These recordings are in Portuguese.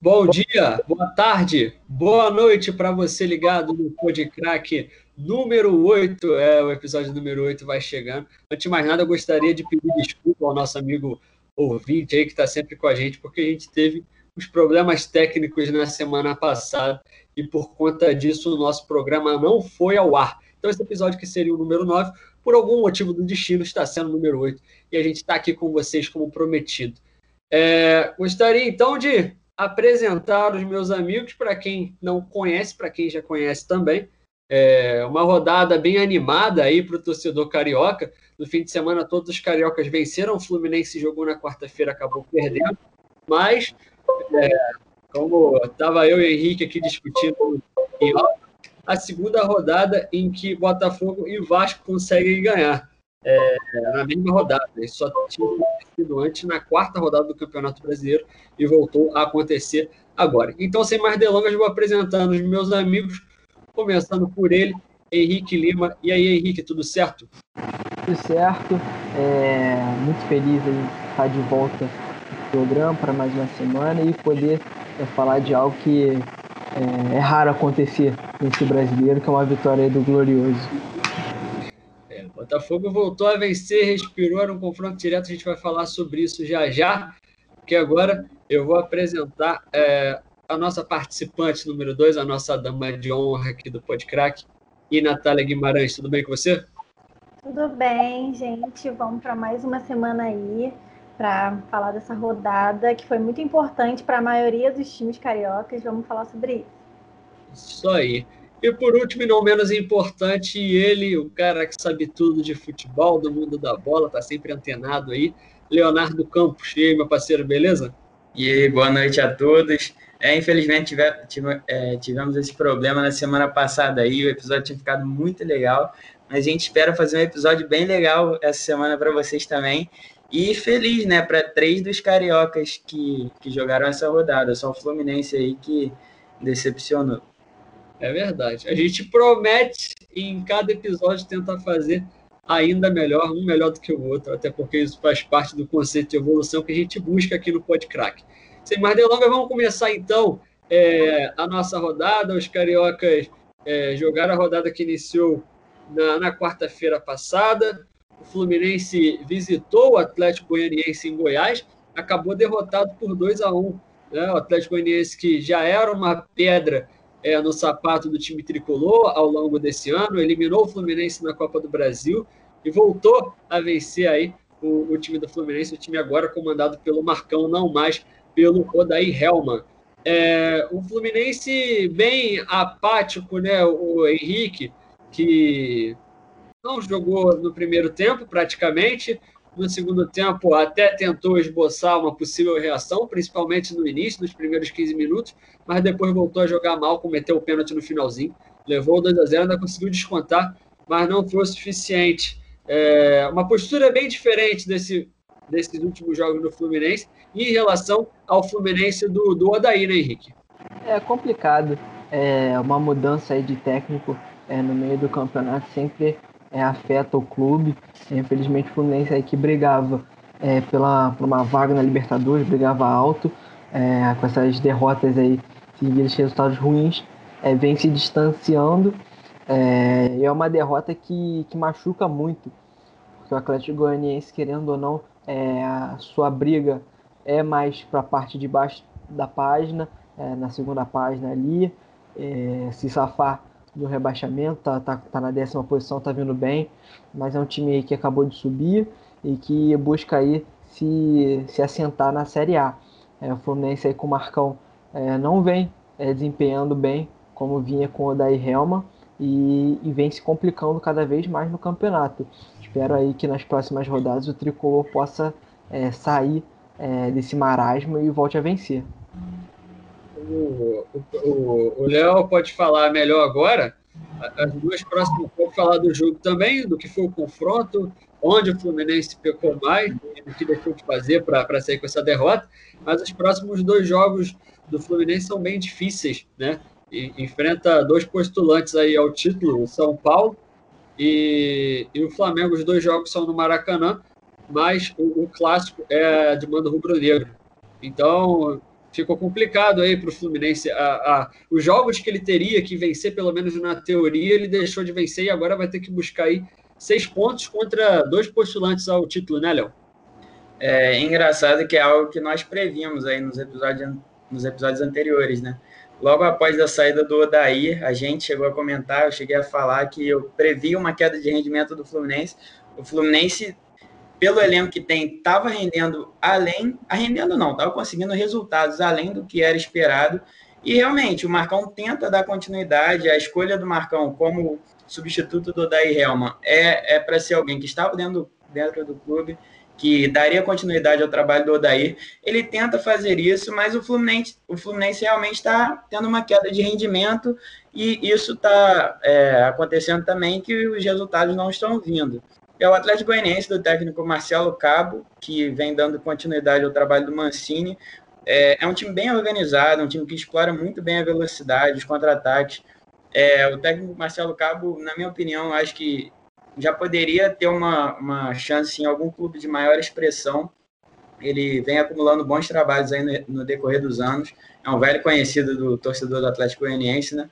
Bom dia, boa tarde, boa noite para você ligado no Podcrack número 8. É, o episódio número 8 vai chegando. Antes de mais nada, eu gostaria de pedir desculpa ao nosso amigo ouvinte aí que está sempre com a gente, porque a gente teve os problemas técnicos na semana passada e por conta disso o nosso programa não foi ao ar. Então, esse episódio que seria o número 9, por algum motivo do destino, está sendo o número 8 e a gente está aqui com vocês como prometido. É, gostaria então de apresentar os meus amigos para quem não conhece, para quem já conhece também. É uma rodada bem animada aí para o torcedor carioca. No fim de semana, todos os cariocas venceram. O Fluminense jogou na quarta-feira, acabou perdendo. Mas, é, como estava eu e o Henrique aqui discutindo a segunda rodada em que Botafogo e Vasco conseguem ganhar é, na mesma rodada. Isso só tinha acontecido antes na quarta rodada do Campeonato Brasileiro e voltou a acontecer agora. Então, sem mais delongas, vou apresentando os meus amigos, começando por ele, Henrique Lima. E aí, Henrique, tudo certo? Tudo certo. É, muito feliz em estar de volta no programa para mais uma semana e poder é, falar de algo que é, é raro acontecer nesse brasileiro, que é uma vitória do Glorioso. Botafogo voltou a vencer, respirou, era um confronto direto, a gente vai falar sobre isso já já, porque agora eu vou apresentar é, a nossa participante número 2, a nossa dama de honra aqui do Podcrack, e Natália Guimarães, tudo bem com você? Tudo bem, gente, vamos para mais uma semana aí, para falar dessa rodada, que foi muito importante para a maioria dos times cariocas, vamos falar sobre isso. Isso aí. E por último, e não menos importante, ele, o cara que sabe tudo de futebol, do mundo da bola, tá sempre antenado aí, Leonardo Campos. E aí, meu parceiro, beleza? E aí, boa noite a todos. É, infelizmente tive, tive, é, tivemos esse problema na semana passada aí, o episódio tinha ficado muito legal, mas a gente espera fazer um episódio bem legal essa semana para vocês também. E feliz, né, para três dos cariocas que, que jogaram essa rodada, só o Fluminense aí que decepcionou. É verdade. A gente promete em cada episódio tentar fazer ainda melhor, um melhor do que o outro, até porque isso faz parte do conceito de evolução que a gente busca aqui no Podcrack. Sem mais delongas, vamos começar então é, a nossa rodada. Os cariocas é, jogaram a rodada que iniciou na, na quarta-feira passada. O Fluminense visitou o Atlético Goianiense em Goiás, acabou derrotado por 2 a 1 né? O Atlético Goianiense, que já era uma pedra é, no sapato do time tricolor ao longo desse ano, eliminou o Fluminense na Copa do Brasil e voltou a vencer aí o, o time do Fluminense, o time agora comandado pelo Marcão, não mais pelo Odair Helman. É, o Fluminense bem apático, né? O Henrique, que não jogou no primeiro tempo praticamente, no segundo tempo, até tentou esboçar uma possível reação, principalmente no início, nos primeiros 15 minutos, mas depois voltou a jogar mal, cometeu o pênalti no finalzinho, levou o 2 a 0 ainda conseguiu descontar, mas não foi o suficiente. É uma postura bem diferente desse, desses últimos jogos do Fluminense em relação ao Fluminense do, do Odaí, né, Henrique? É complicado. É uma mudança aí de técnico é, no meio do campeonato sempre é, afeta o clube. Infelizmente, o Fluminense aí que brigava é, pela, por uma vaga na Libertadores, brigava alto, é, com essas derrotas aí, seguidas resultados ruins, é, vem se distanciando. É, é uma derrota que, que machuca muito, porque o Atlético Goianiense, querendo ou não, é, a sua briga é mais para a parte de baixo da página, é, na segunda página ali, é, se safar do rebaixamento, tá, tá, tá na décima posição, tá vindo bem, mas é um time que acabou de subir e que busca aí se, se assentar na Série A. É, o Fluminense aí com o Marcão é, não vem é, desempenhando bem como vinha com o Odair Helma e, e, vem se complicando cada vez mais no campeonato. Espero aí que nas próximas rodadas o Tricolor possa é, sair é, desse marasmo e volte a vencer o Léo pode falar melhor agora. As duas próximas pode falar do jogo também, do que foi o confronto, onde o Fluminense pecou mais, o que deixou de fazer para sair com essa derrota. Mas os próximos dois jogos do Fluminense são bem difíceis, né? E, enfrenta dois postulantes aí ao título, o São Paulo e, e, o Flamengo. Os dois jogos são no Maracanã, mas o, o clássico é de mando rubro-negro. Então, ficou complicado aí para o Fluminense. A, a, os jogos que ele teria que vencer, pelo menos na teoria, ele deixou de vencer e agora vai ter que buscar aí seis pontos contra dois postulantes ao título, né, Léo? É engraçado que é algo que nós previmos aí nos episódios, nos episódios anteriores, né? Logo após a saída do Odair, a gente chegou a comentar, eu cheguei a falar que eu previ uma queda de rendimento do Fluminense. O Fluminense pelo elenco que tem, estava rendendo além, rendendo não, estava conseguindo resultados além do que era esperado. E realmente, o Marcão tenta dar continuidade. A escolha do Marcão como substituto do Daí Helman é, é para ser alguém que estava dentro, dentro do clube, que daria continuidade ao trabalho do Odair. Ele tenta fazer isso, mas o Fluminense, o Fluminense realmente está tendo uma queda de rendimento e isso está é, acontecendo também que os resultados não estão vindo é o Atlético Goianiense do técnico Marcelo Cabo, que vem dando continuidade ao trabalho do Mancini. É, é um time bem organizado, um time que explora muito bem a velocidade, os contra-ataques. É, o técnico Marcelo Cabo, na minha opinião, acho que já poderia ter uma, uma chance em algum clube de maior expressão. Ele vem acumulando bons trabalhos aí no, no decorrer dos anos. É um velho conhecido do torcedor do Atlético Goianiense, né?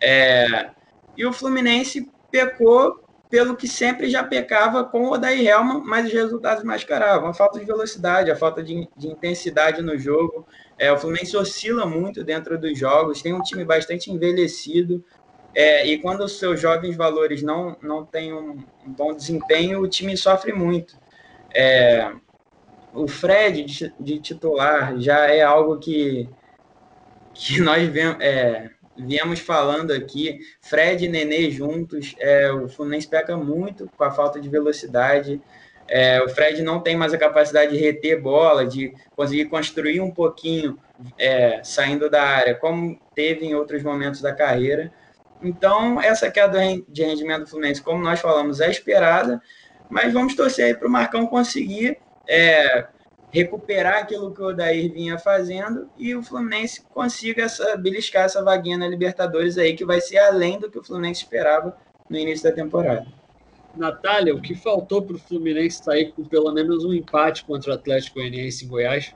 É, e o Fluminense pecou pelo que sempre já pecava com o Odair Helman, mas os resultados mascaravam. A falta de velocidade, a falta de, de intensidade no jogo. É, o Fluminense oscila muito dentro dos jogos, tem um time bastante envelhecido, é, e quando os seus jovens valores não, não têm um, um bom desempenho, o time sofre muito. É, o Fred de, de, titular já é algo que, que nós vemos. É, viemos falando aqui, Fred e Nenê juntos, é, o Fluminense peca muito com a falta de velocidade. É, o Fred não tem mais a capacidade de reter bola, de conseguir construir um pouquinho é, saindo da área, como teve em outros momentos da carreira. Então, essa queda de rendimento do Fluminense, como nós falamos, é esperada, mas vamos torcer aí para o Marcão conseguir é, recuperar aquilo que o Odair vinha fazendo e o Fluminense consiga essa, beliscar essa vaguinha na Libertadores aí, que vai ser além do que o Fluminense esperava no início da temporada. Natália, o que faltou para o Fluminense sair com pelo menos um empate contra o Atlético Goianiense em Goiás?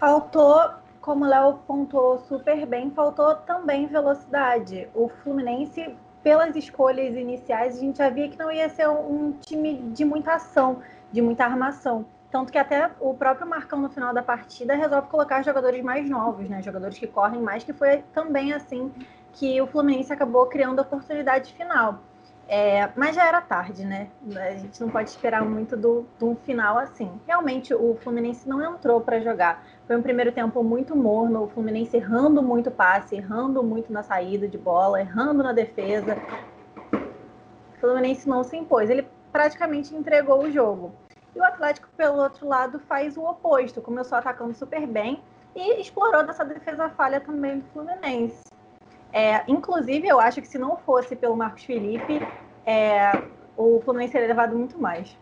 Faltou, como o Léo pontuou super bem, faltou também velocidade. O Fluminense, pelas escolhas iniciais, a gente já via que não ia ser um time de muita ação, de muita armação. Tanto que até o próprio Marcão, no final da partida, resolve colocar jogadores mais novos, né? Jogadores que correm mais, que foi também assim que o Fluminense acabou criando a oportunidade final. É, mas já era tarde, né? A gente não pode esperar muito do, de um final assim. Realmente, o Fluminense não entrou para jogar. Foi um primeiro tempo muito morno, o Fluminense errando muito passe, errando muito na saída de bola, errando na defesa. O Fluminense não se impôs. Ele praticamente entregou o jogo. E o Atlético, pelo outro lado, faz o oposto. Começou atacando super bem e explorou dessa defesa falha também do Fluminense. É, inclusive, eu acho que se não fosse pelo Marcos Felipe, é, o Fluminense teria levado muito mais.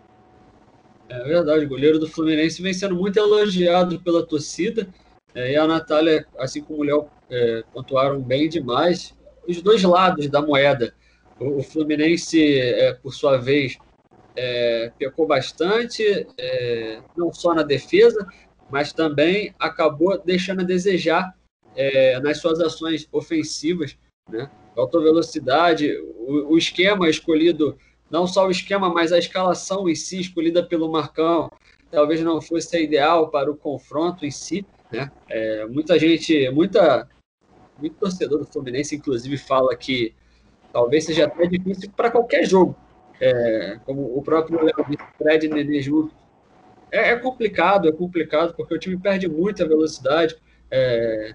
É verdade, o goleiro do Fluminense vem sendo muito elogiado pela torcida. É, e a Natália, assim como o Léo, é, pontuaram bem demais. Os dois lados da moeda. O, o Fluminense, é, por sua vez, é, pecou bastante, é, não só na defesa, mas também acabou deixando a desejar é, nas suas ações ofensivas. Né? Faltou velocidade, o, o, esquema escolhido, não só o esquema, mas a escalação em si, escolhida pelo Marcão, talvez não fosse a ideal para o confronto em si. Né? É, muita gente, muita, muito torcedor do Fluminense, inclusive, fala que talvez seja até difícil para qualquer jogo é, como o próprio Fred Nenê junto. É, é, complicado, é complicado, porque o time perde muita velocidade. É,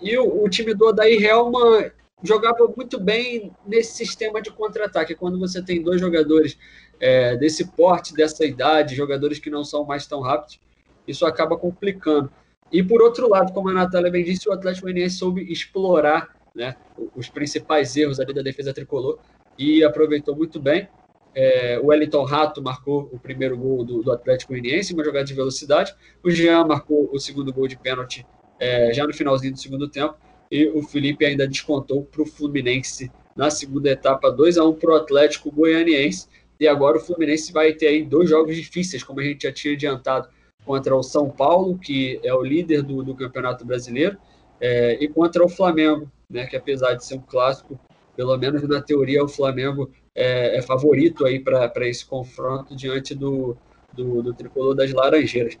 e o, o, time do Odair Helman jogava muito bem nesse sistema de contra-ataque. Quando você tem dois jogadores é, desse porte, dessa idade, jogadores que não são mais tão rápidos, isso acaba complicando. E por outro lado, como a Natália bem disse, o Atlético Goianiense soube explorar né, os principais erros ali da defesa tricolor e aproveitou muito bem. É, o Wellington Rato marcou o primeiro gol do, do Atlético Goianiense, uma jogada de velocidade. O Jean marcou o segundo gol de pênalti é, já no finalzinho do segundo tempo. E o Felipe ainda descontou para o Fluminense na segunda etapa, 2 a 1 para o Atlético Goianiense. E agora o Fluminense vai ter aí dois jogos difíceis, como a gente já tinha adiantado contra o São Paulo, que é o líder do, do Campeonato Brasileiro, é, e contra o Flamengo, né, que apesar de ser um clássico, pelo menos na teoria o Flamengo é, é favorito aí para esse confronto diante do, do, do, tricolor das Laranjeiras.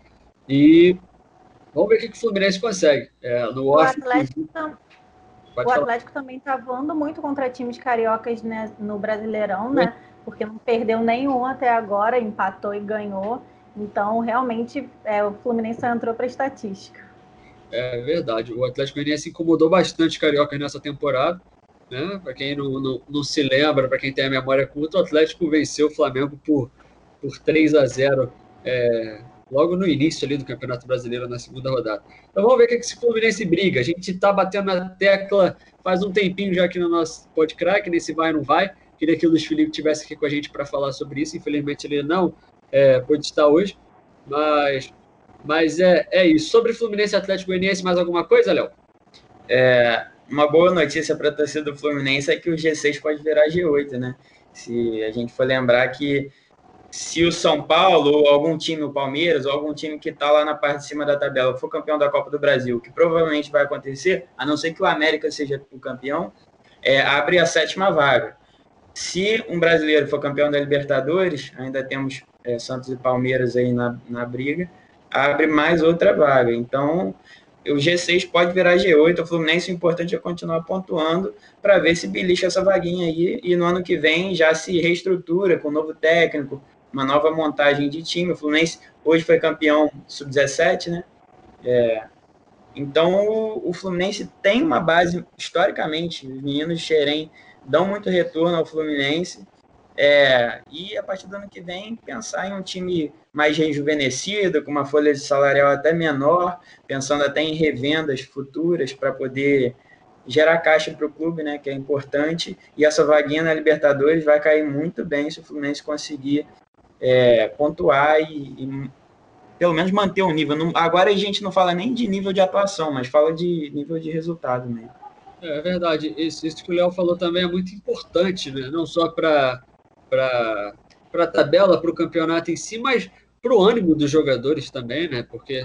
E vamos ver o que, que o Fluminense consegue. É, no o, Atlético, o Atlético também está voando muito contra times cariocas né, no Brasileirão, né? Porque não perdeu nenhum até agora, empatou e ganhou. Então, realmente, é, o Fluminense entrou para a estatística. É verdade. O Atlético Goianiense incomodou bastante carioca nessa temporada. Né? Para quem não, não, não, se lembra, para quem tem a memória curta, o Atlético venceu o Flamengo por, por 3 a 0 é, logo no início ali do Campeonato Brasileiro, na segunda rodada. Então vamos ver o que, que esse Fluminense briga. A gente está batendo na tecla faz um tempinho já aqui no nosso podcast, nesse vai não vai. Queria que o Luiz Felipe tivesse aqui com a gente para falar sobre isso. Infelizmente ele não é, pôde estar hoje. Mas, mas é, é isso. Sobre Fluminense Atlético Goianiense, mais alguma coisa, Léo? É, uma boa notícia para a torcida do Fluminense é que o G6 pode virar G8, né? Se a gente for lembrar que se o São Paulo ou algum time, o Palmeiras, ou algum time que está lá na parte de cima da tabela for campeão da Copa do Brasil, que provavelmente vai acontecer, a não ser que o América seja o campeão, é, abre a sétima vaga. Se um brasileiro for campeão da Libertadores, ainda temos é, Santos e Palmeiras aí na, na briga, abre mais outra vaga. Então, o G6 pode virar G8, o Fluminense o importante é continuar pontuando para ver se belisca essa vaguinha aí e no ano que vem já se reestrutura com um novo técnico, uma nova montagem de time. O Fluminense hoje foi campeão sub-17, né? É, então o, o, Fluminense tem uma base, historicamente, os meninos de Xerém dão muito retorno ao Fluminense. É, e a partir do ano que vem, pensar em um time mais rejuvenescido, com uma folha de salarial até menor, pensando até em revendas futuras para poder gerar caixa para o clube, né, que é importante. E essa vaguinha na Libertadores vai cair muito bem se o Fluminense conseguir é, pontuar e, e, pelo menos manter o nível. Não, agora a gente não fala nem de nível de atuação, mas fala de nível de resultado mesmo. É verdade. Isso, isso que o Léo falou também é muito importante, né? não só para a tabela, para o campeonato em si, mas para o ânimo dos jogadores também, né? Porque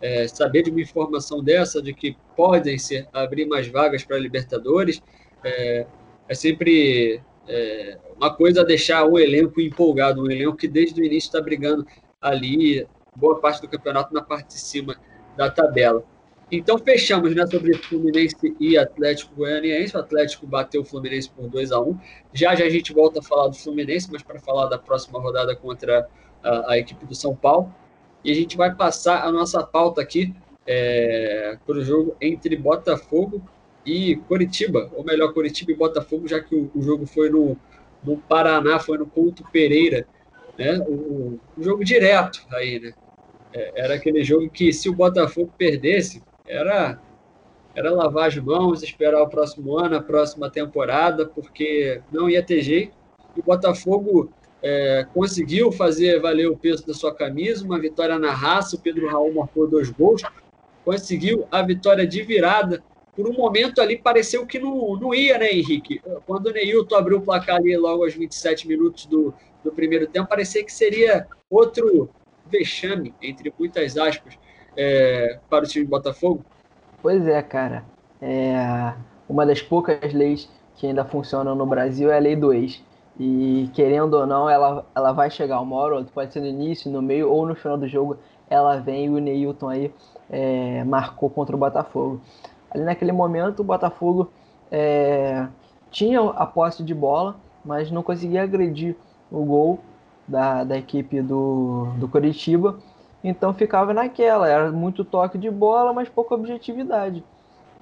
é, saber de uma informação dessa, de que podem ser abrir mais vagas para Libertadores, é, é sempre é, uma coisa deixar o elenco empolgado, um elenco que desde o início está brigando ali, boa parte do campeonato na parte de cima da tabela. Então fechamos né, sobre Fluminense e Atlético Goianiense. O Atlético bateu o Fluminense por 2 a 1 Já já a gente volta a falar do Fluminense, mas para falar da próxima rodada contra a, a, equipe do São Paulo. E a gente vai passar a nossa pauta aqui é, para o jogo entre Botafogo e Coritiba, ou melhor, Coritiba e Botafogo, já que o, o jogo foi no, no Paraná, foi no Couto Pereira, né? O, o jogo direto aí, né? É, era aquele jogo que se o Botafogo perdesse, era era lavar as mãos, esperar o próximo ano, a próxima temporada, porque não ia ter jeito. E o Botafogo é, conseguiu fazer valer o peso da sua camisa, uma vitória na raça. O Pedro Raul marcou dois gols, conseguiu a vitória de virada por um momento ali pareceu que não, não ia, né, Henrique? Quando o Neilton abriu o placar ali logo aos 27 minutos do, do primeiro tempo, parecia que seria outro vexame, entre muitas aspas, é, para o time de Botafogo. Pois é, cara. É, uma das poucas leis que ainda funcionam no Brasil é a lei do ex. E querendo ou não, ela, ela vai chegar uma hora, pode ser no início, no meio ou no final do jogo, ela vem e o Neilton aí é, marcou contra o Botafogo. Ali naquele momento, o Botafogo é, tinha a posse de bola, mas não conseguia agredir o gol da, da equipe do, do Coritiba. Então ficava naquela, era muito toque de bola, mas pouca objetividade.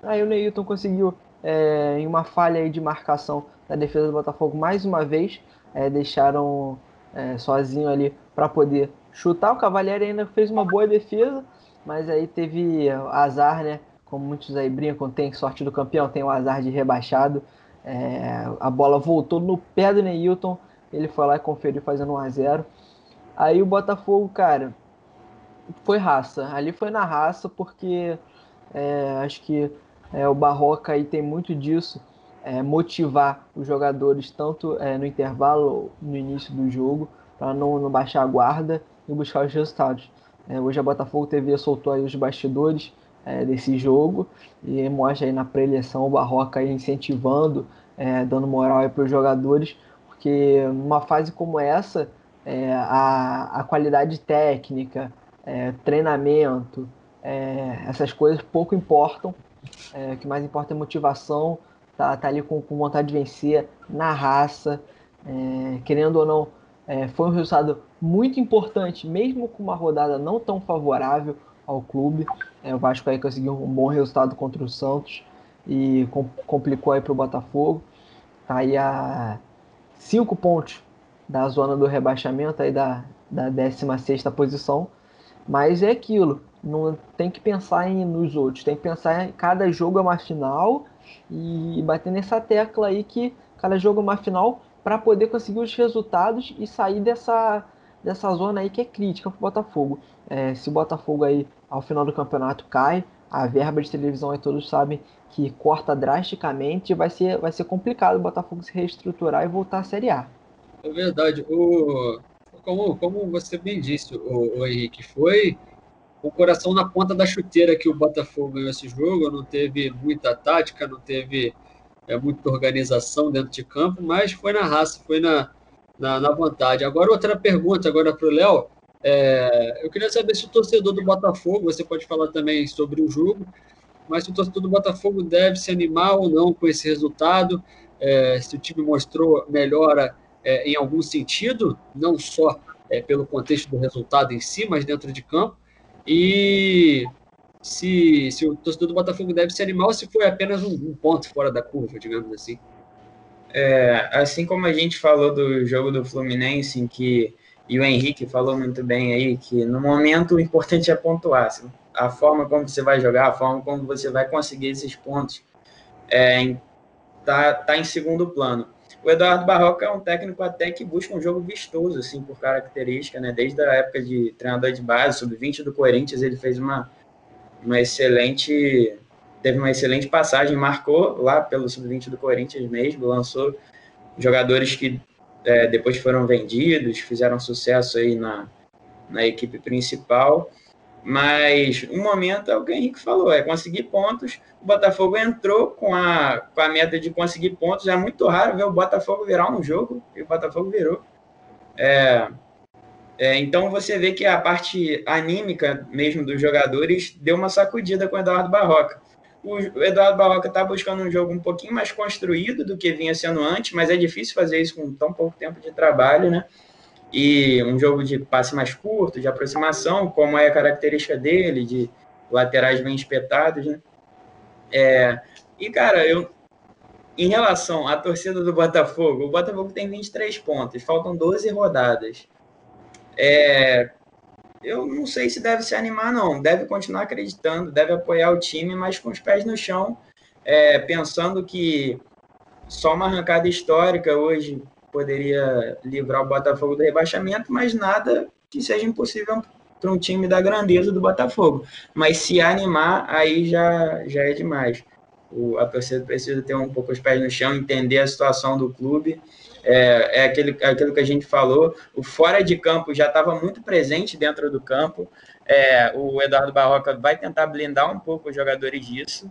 Aí o Neilton conseguiu, é, em uma falha aí de marcação da defesa do Botafogo, mais uma vez, é, deixaram é, sozinho ali para poder chutar. O Cavalieri ainda fez uma boa defesa, mas aí teve azar, né? como muitos aí brincam, tem sorte do campeão, tem o azar de rebaixado. É, a bola voltou no pé do Neilton, ele foi lá e conferiu fazendo 1 a 0 Aí o Botafogo, cara, foi raça. Ali foi na raça, porque é, acho que é, o Barroca aí tem muito disso, é, motivar os jogadores tanto é, no intervalo, no início do jogo, para não, não baixar a guarda e buscar os resultados. É, hoje a Botafogo TV soltou aí os bastidores é, desse jogo e mostra aí na preleção o Barroca aí incentivando, dando moral para os jogadores, porque numa fase como essa, é, a, a qualidade técnica, é, treinamento, é, essas coisas pouco importam. o que mais importa é motivação, tá, tá ali com, com vontade de vencer, na raça, querendo ou não, foi um resultado muito importante, mesmo com uma rodada não tão favorável ao clube. É, o Vasco aí conseguiu um bom resultado contra o Santos e com, complicou aí para o Botafogo. Tá aí a cinco pontos da zona do rebaixamento aí da, da 16 posição. Mas é aquilo, não tem que pensar em, nos outros, tem que pensar em cada jogo é uma final e, bater nessa tecla aí que cada jogo é uma final para poder conseguir os resultados e sair dessa, dessa zona aí que é crítica para o Botafogo. É, se o Botafogo aí ao final do campeonato cai, a verba de televisão aí todos sabem que corta drasticamente vai ser, vai ser complicado o Botafogo se reestruturar e voltar à Série A. É verdade. O, como, como você bem disse, o, o Henrique, foi o coração na ponta da chuteira que o Botafogo ganhou esse jogo. Não teve muita tática, não teve é, muita organização dentro de campo, mas foi na raça, foi na, na, na vontade. Agora, outra pergunta agora para o Léo. É, eu queria saber se o torcedor do Botafogo, você pode falar também sobre o jogo, mas se o torcedor do Botafogo deve se animar ou não com esse resultado, é, se o time mostrou melhora é, em algum sentido, não só é, pelo contexto do resultado em si, mas dentro de campo, e se, se o torcedor do Botafogo deve se animar ou se foi apenas um, um ponto fora da curva, digamos assim. É, assim como a gente falou do jogo do Fluminense, em que e o Henrique falou muito bem aí que no momento o importante é pontuar. A forma como você vai jogar, a forma como você vai conseguir esses pontos, é, tá, tá em segundo plano. O Eduardo Barroca é um técnico até que busca um jogo vistoso, assim, por característica, né? Desde a época de treinador de base, sub-20 do Corinthians, ele fez uma, uma excelente teve uma excelente passagem, marcou lá pelo sub-20 do Corinthians mesmo, lançou jogadores que é, depois foram vendidos, fizeram sucesso aí na, na equipe principal. Mas o momento é o que o Henrique falou, é conseguir pontos. O Botafogo entrou com a, com a meta de conseguir pontos. É muito raro ver o Botafogo virar um jogo, e o Botafogo virou. É, é, então você vê que a parte anímica mesmo dos jogadores deu uma sacudida com o Eduardo Barroca o Eduardo Barroca está buscando um jogo um pouquinho mais construído do que vinha sendo antes, mas é difícil fazer isso com tão pouco tempo de trabalho, né? E um jogo de passe mais curto, de aproximação, como é a característica dele, de laterais bem espetados, né? É, e, cara, eu, em relação à torcida do Botafogo, o Botafogo tem 23 pontos, faltam 12 rodadas. É, eu não sei se deve se animar, não. Deve continuar acreditando, deve apoiar o time, mas com os pés no chão, é, pensando que só uma arrancada histórica hoje poderia livrar o Botafogo do rebaixamento, mas nada que seja impossível para um time da grandeza do Botafogo. Mas se animar, aí já, já é demais. O, a torcida precisa ter um pouco os pés no chão, entender a situação do clube é, é aquele, aquilo que a gente falou, o fora de campo já estava muito presente dentro do campo. É, o Eduardo Barroca vai tentar blindar um pouco os jogadores disso.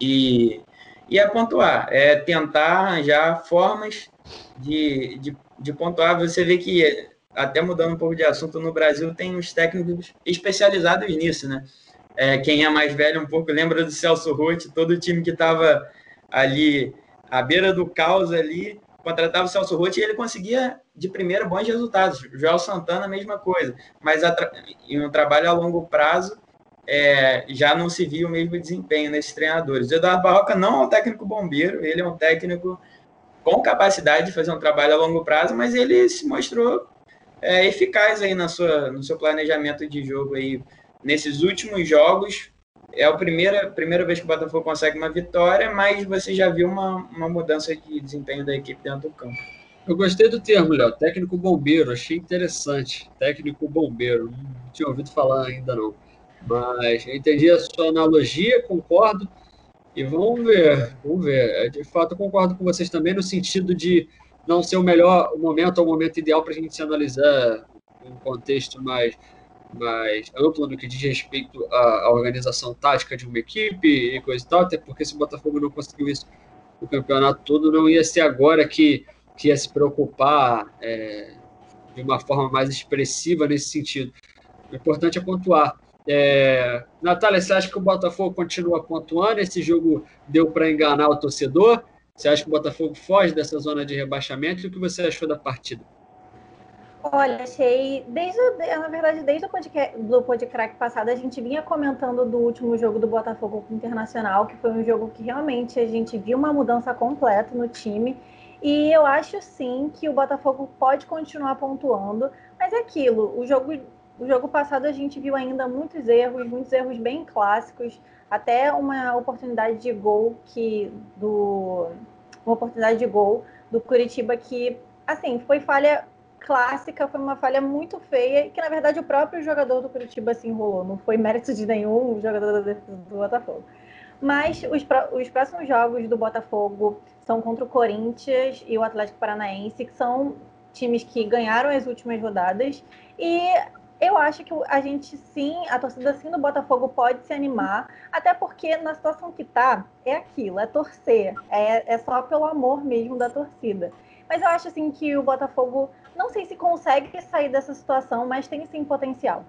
E, e é pontuar, é tentar arranjar formas de, de, de pontuar. Você vê que, até mudando um pouco de assunto, no Brasil tem uns técnicos especializados nisso, né? É, quem é mais velho um pouco lembra do Celso Roth, todo o time que estava ali à beira do caos ali, contratava o Celso Rotti e ele conseguia de primeira bons resultados. Joel Santana, mesma coisa. Mas em um trabalho a longo prazo, é, já não se viu o mesmo desempenho nesses treinadores. O Eduardo Barroca não é um técnico bombeiro, ele é um técnico com capacidade de fazer um trabalho a longo prazo, mas ele se mostrou é, eficaz aí na sua, no seu planejamento de jogo aí. Nesses últimos jogos, é a primeira, primeira vez que o Botafogo consegue uma vitória, mas você já viu uma, uma mudança de desempenho da equipe dentro do campo. Eu gostei do termo, Léo, técnico bombeiro, achei interessante. Técnico bombeiro, não tinha ouvido falar ainda não. Mas entendi a sua analogia, concordo. E vamos ver, vamos ver. É, de fato, eu concordo com vocês também no sentido de não ser o melhor momento ou o momento ideal para a gente se analisar um contexto mais mais ampla no que diz respeito à, à, organização tática de uma equipe e coisa e tal, até porque se o Botafogo não conseguiu isso o campeonato todo, não ia ser agora que, que ia se preocupar é, de uma forma mais expressiva nesse sentido. O importante é pontuar. É, Natália, você acha que o Botafogo continua pontuando? Esse jogo deu para enganar o torcedor? Você acha que o Botafogo foge dessa zona de rebaixamento? O que você achou da partida? Olha, achei. Desde, na verdade, desde o podcast, do podcast passado, a gente vinha comentando do último jogo do Botafogo com o Internacional, que foi um jogo que realmente a gente viu uma mudança completa no time. E eu acho sim que o Botafogo pode continuar pontuando, mas é aquilo, o jogo, o jogo passado a gente viu ainda muitos erros, muitos erros bem clássicos, até uma oportunidade de gol que do uma oportunidade de gol do Curitiba que assim, foi falha clássica, foi uma falha muito feia, que na verdade o próprio jogador do Curitiba se enrolou, não foi mérito de nenhum jogador do, Botafogo. Mas os, os próximos jogos do Botafogo são contra o Corinthians e o Atlético Paranaense, que são times que ganharam as últimas rodadas. E eu acho que a gente sim, a torcida sim do Botafogo pode se animar, até porque na situação que tá, é aquilo, é torcer, é, é só pelo amor mesmo da torcida. Mas eu acho assim que o Botafogo não sei se consegue sair dessa situação, mas tem sim potencial.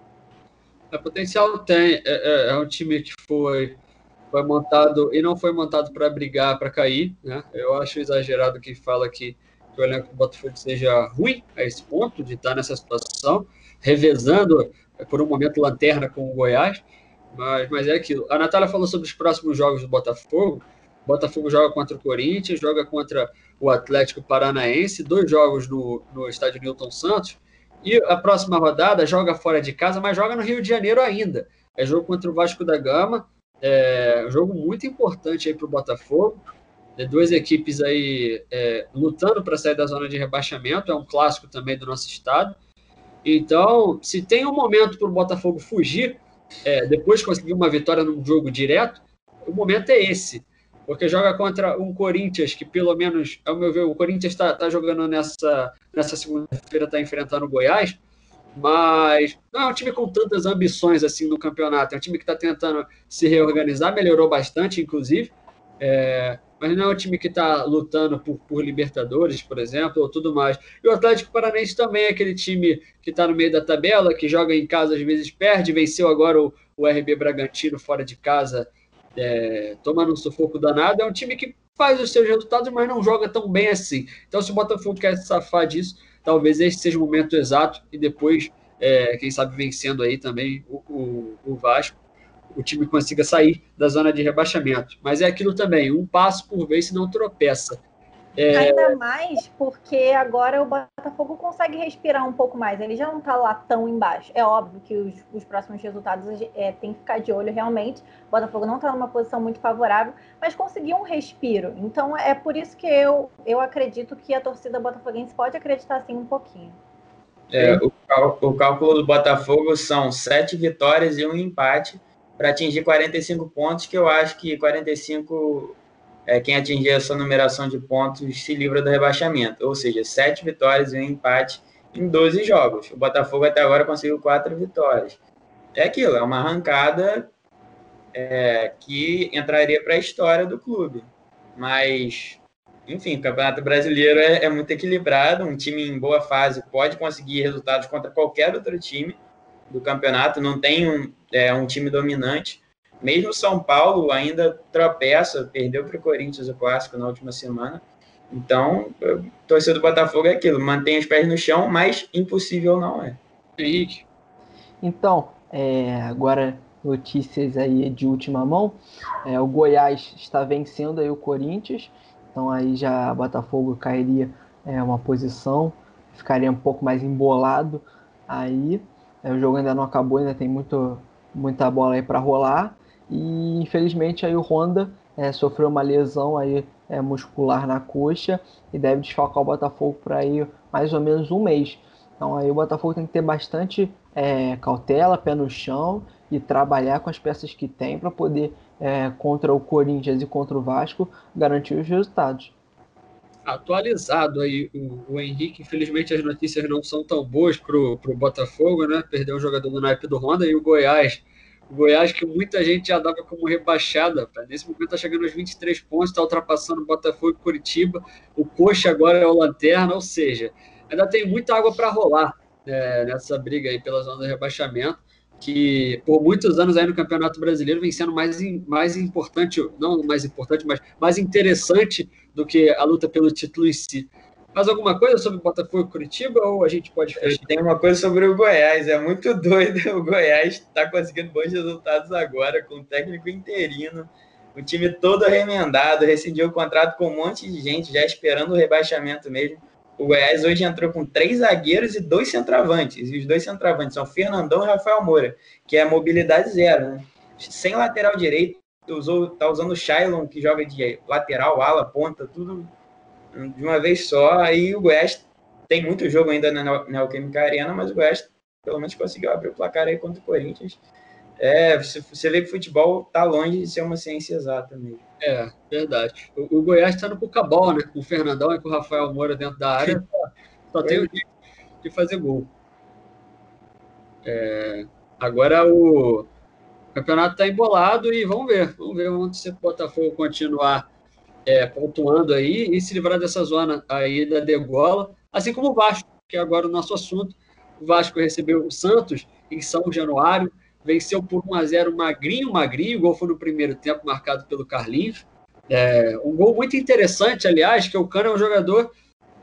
É, potencial tem. É, é, é, um time que foi, foi montado e não foi montado para brigar, para cair. Né? Eu acho exagerado quem fala que, que o elenco do Botafogo seja ruim a esse ponto de estar nessa situação, revezando é, por um momento lanterna com o Goiás. Mas, mas é aquilo. A Natália falou sobre os próximos jogos do Botafogo. O Botafogo joga contra o Corinthians, joga contra o Atlético Paranaense, dois jogos no, no estádio Newton Santos, e a próxima rodada joga fora de casa, mas joga no Rio de Janeiro ainda. É jogo contra o Vasco da Gama, é um jogo muito importante aí para o Botafogo. É duas equipes aí é, lutando para sair da zona de rebaixamento, é um clássico também do nosso estado. Então, se tem um momento para o Botafogo fugir, é, depois de conseguir uma vitória num jogo direto, o momento é esse porque joga contra um Corinthians que, pelo menos, ao meu ver, o Corinthians está tá jogando nessa, nessa segunda-feira, está enfrentando o Goiás, mas não é um time com tantas ambições assim no campeonato. É um time que está tentando se reorganizar, melhorou bastante, inclusive, é, mas não é um time que está lutando por, por, Libertadores, por exemplo, ou tudo mais. E o Atlético Paranaense também é aquele time que está no meio da tabela, que joga em casa, às vezes perde, venceu agora o, o RB Bragantino fora de casa é, tomando um sufoco danado, é um time que faz os seus resultados, mas não joga tão bem assim. Então, se o Botafogo quer se safar disso, talvez esse seja o momento exato e depois, é, quem sabe, vencendo aí também o, o, o Vasco, o time consiga sair da zona de rebaixamento. Mas é aquilo também, um passo por vez se não tropeça. É... Ainda mais porque agora o Botafogo consegue respirar um pouco mais. Ele já não está lá tão embaixo. É óbvio que os, os próximos resultados é, tem que ficar de olho realmente. O Botafogo não está numa posição muito favorável, mas conseguiu um respiro. Então é por isso que eu, eu acredito que a torcida botafoguense pode acreditar assim um pouquinho. É, o, o cálculo do Botafogo são sete vitórias e um empate para atingir 45 pontos, que eu acho que 45 é, quem atingir essa numeração de pontos se livra do rebaixamento, ou seja, sete vitórias e um empate em 12 jogos. O Botafogo até agora conseguiu quatro vitórias. É aquilo, é uma arrancada é, que entraria para a história do clube. Mas, enfim, o Campeonato Brasileiro é, é muito equilibrado. Um time em boa fase pode conseguir resultados contra qualquer outro time do campeonato. Não tem um, é, um time dominante. Mesmo São Paulo ainda tropeça, perdeu para o Corinthians o clássico na última semana. Então, torcedor do Botafogo é aquilo, mantém os pés no chão, mas impossível não é. Henrique. Então, é, agora notícias aí de última mão. É, o Goiás está vencendo aí o Corinthians, então aí já o Botafogo cairia é, uma posição, ficaria um pouco mais embolado aí. É, o jogo ainda não acabou, ainda tem muito, muita bola aí para rolar. E infelizmente aí o Honda é, sofreu uma lesão aí é, muscular na coxa e deve desfalcar o Botafogo por aí mais ou menos um mês. Então aí o Botafogo tem que ter bastante é, cautela, pé no chão e trabalhar com as peças que tem para poder é, contra o Corinthians e contra o Vasco garantir os resultados. Atualizado aí o, o, Henrique. Infelizmente as notícias não são tão boas para o Botafogo, né? Perdeu um jogador do naipe do Honda e o Goiás. O Goiás, que muita gente já dava como rebaixada, nesse momento está chegando aos 23 pontos, está ultrapassando o Botafogo e Curitiba. O Coxa agora é o Lanterna, ou seja, ainda tem muita água para rolar né, nessa briga aí pela zona do rebaixamento que por muitos anos aí no Campeonato Brasileiro vem sendo mais, mais importante, não mais importante, mas mais interessante do que a luta pelo título em si. Mais alguma coisa sobre Botafogo e Curitiba ou a gente pode fechar? Tem uma coisa sobre o Goiás, é muito doido. O Goiás está conseguindo bons resultados agora com o técnico interino, o time todo remendado, rescindiu o contrato com um monte de gente já esperando o rebaixamento mesmo. O Goiás hoje entrou com três zagueiros e dois centroavantes. E os dois centroavantes são Fernandão e Rafael Moura, que é mobilidade zero, né? Sem lateral direito, usou, tá usando o Shailon, que joga de lateral, ala, ponta, tudo de uma vez só. Aí o Goiás tem muito jogo ainda na Neoquímica Arena, mas o Goiás pelo menos conseguiu abrir o placar aí contra o Corinthians. É, você vê que o futebol tá longe de ser uma ciência exata mesmo. É, verdade. O, o Goiás está no Pucabol, né? Com o Fernandão e com o Rafael Moura dentro da área. Só tem o jeito de fazer gol. É, agora o campeonato está embolado e vamos ver. Vamos ver onde se o Botafogo continuar é, pontuando aí e se livrar dessa zona aí da degola. Assim como o Vasco, que é agora o nosso assunto. O Vasco recebeu o Santos em São Januário venceu por 1 a 0 magrinho, magrinho. O gol foi no primeiro tempo, marcado pelo Carlinhos. É, um gol muito interessante, aliás, que o Cano é um jogador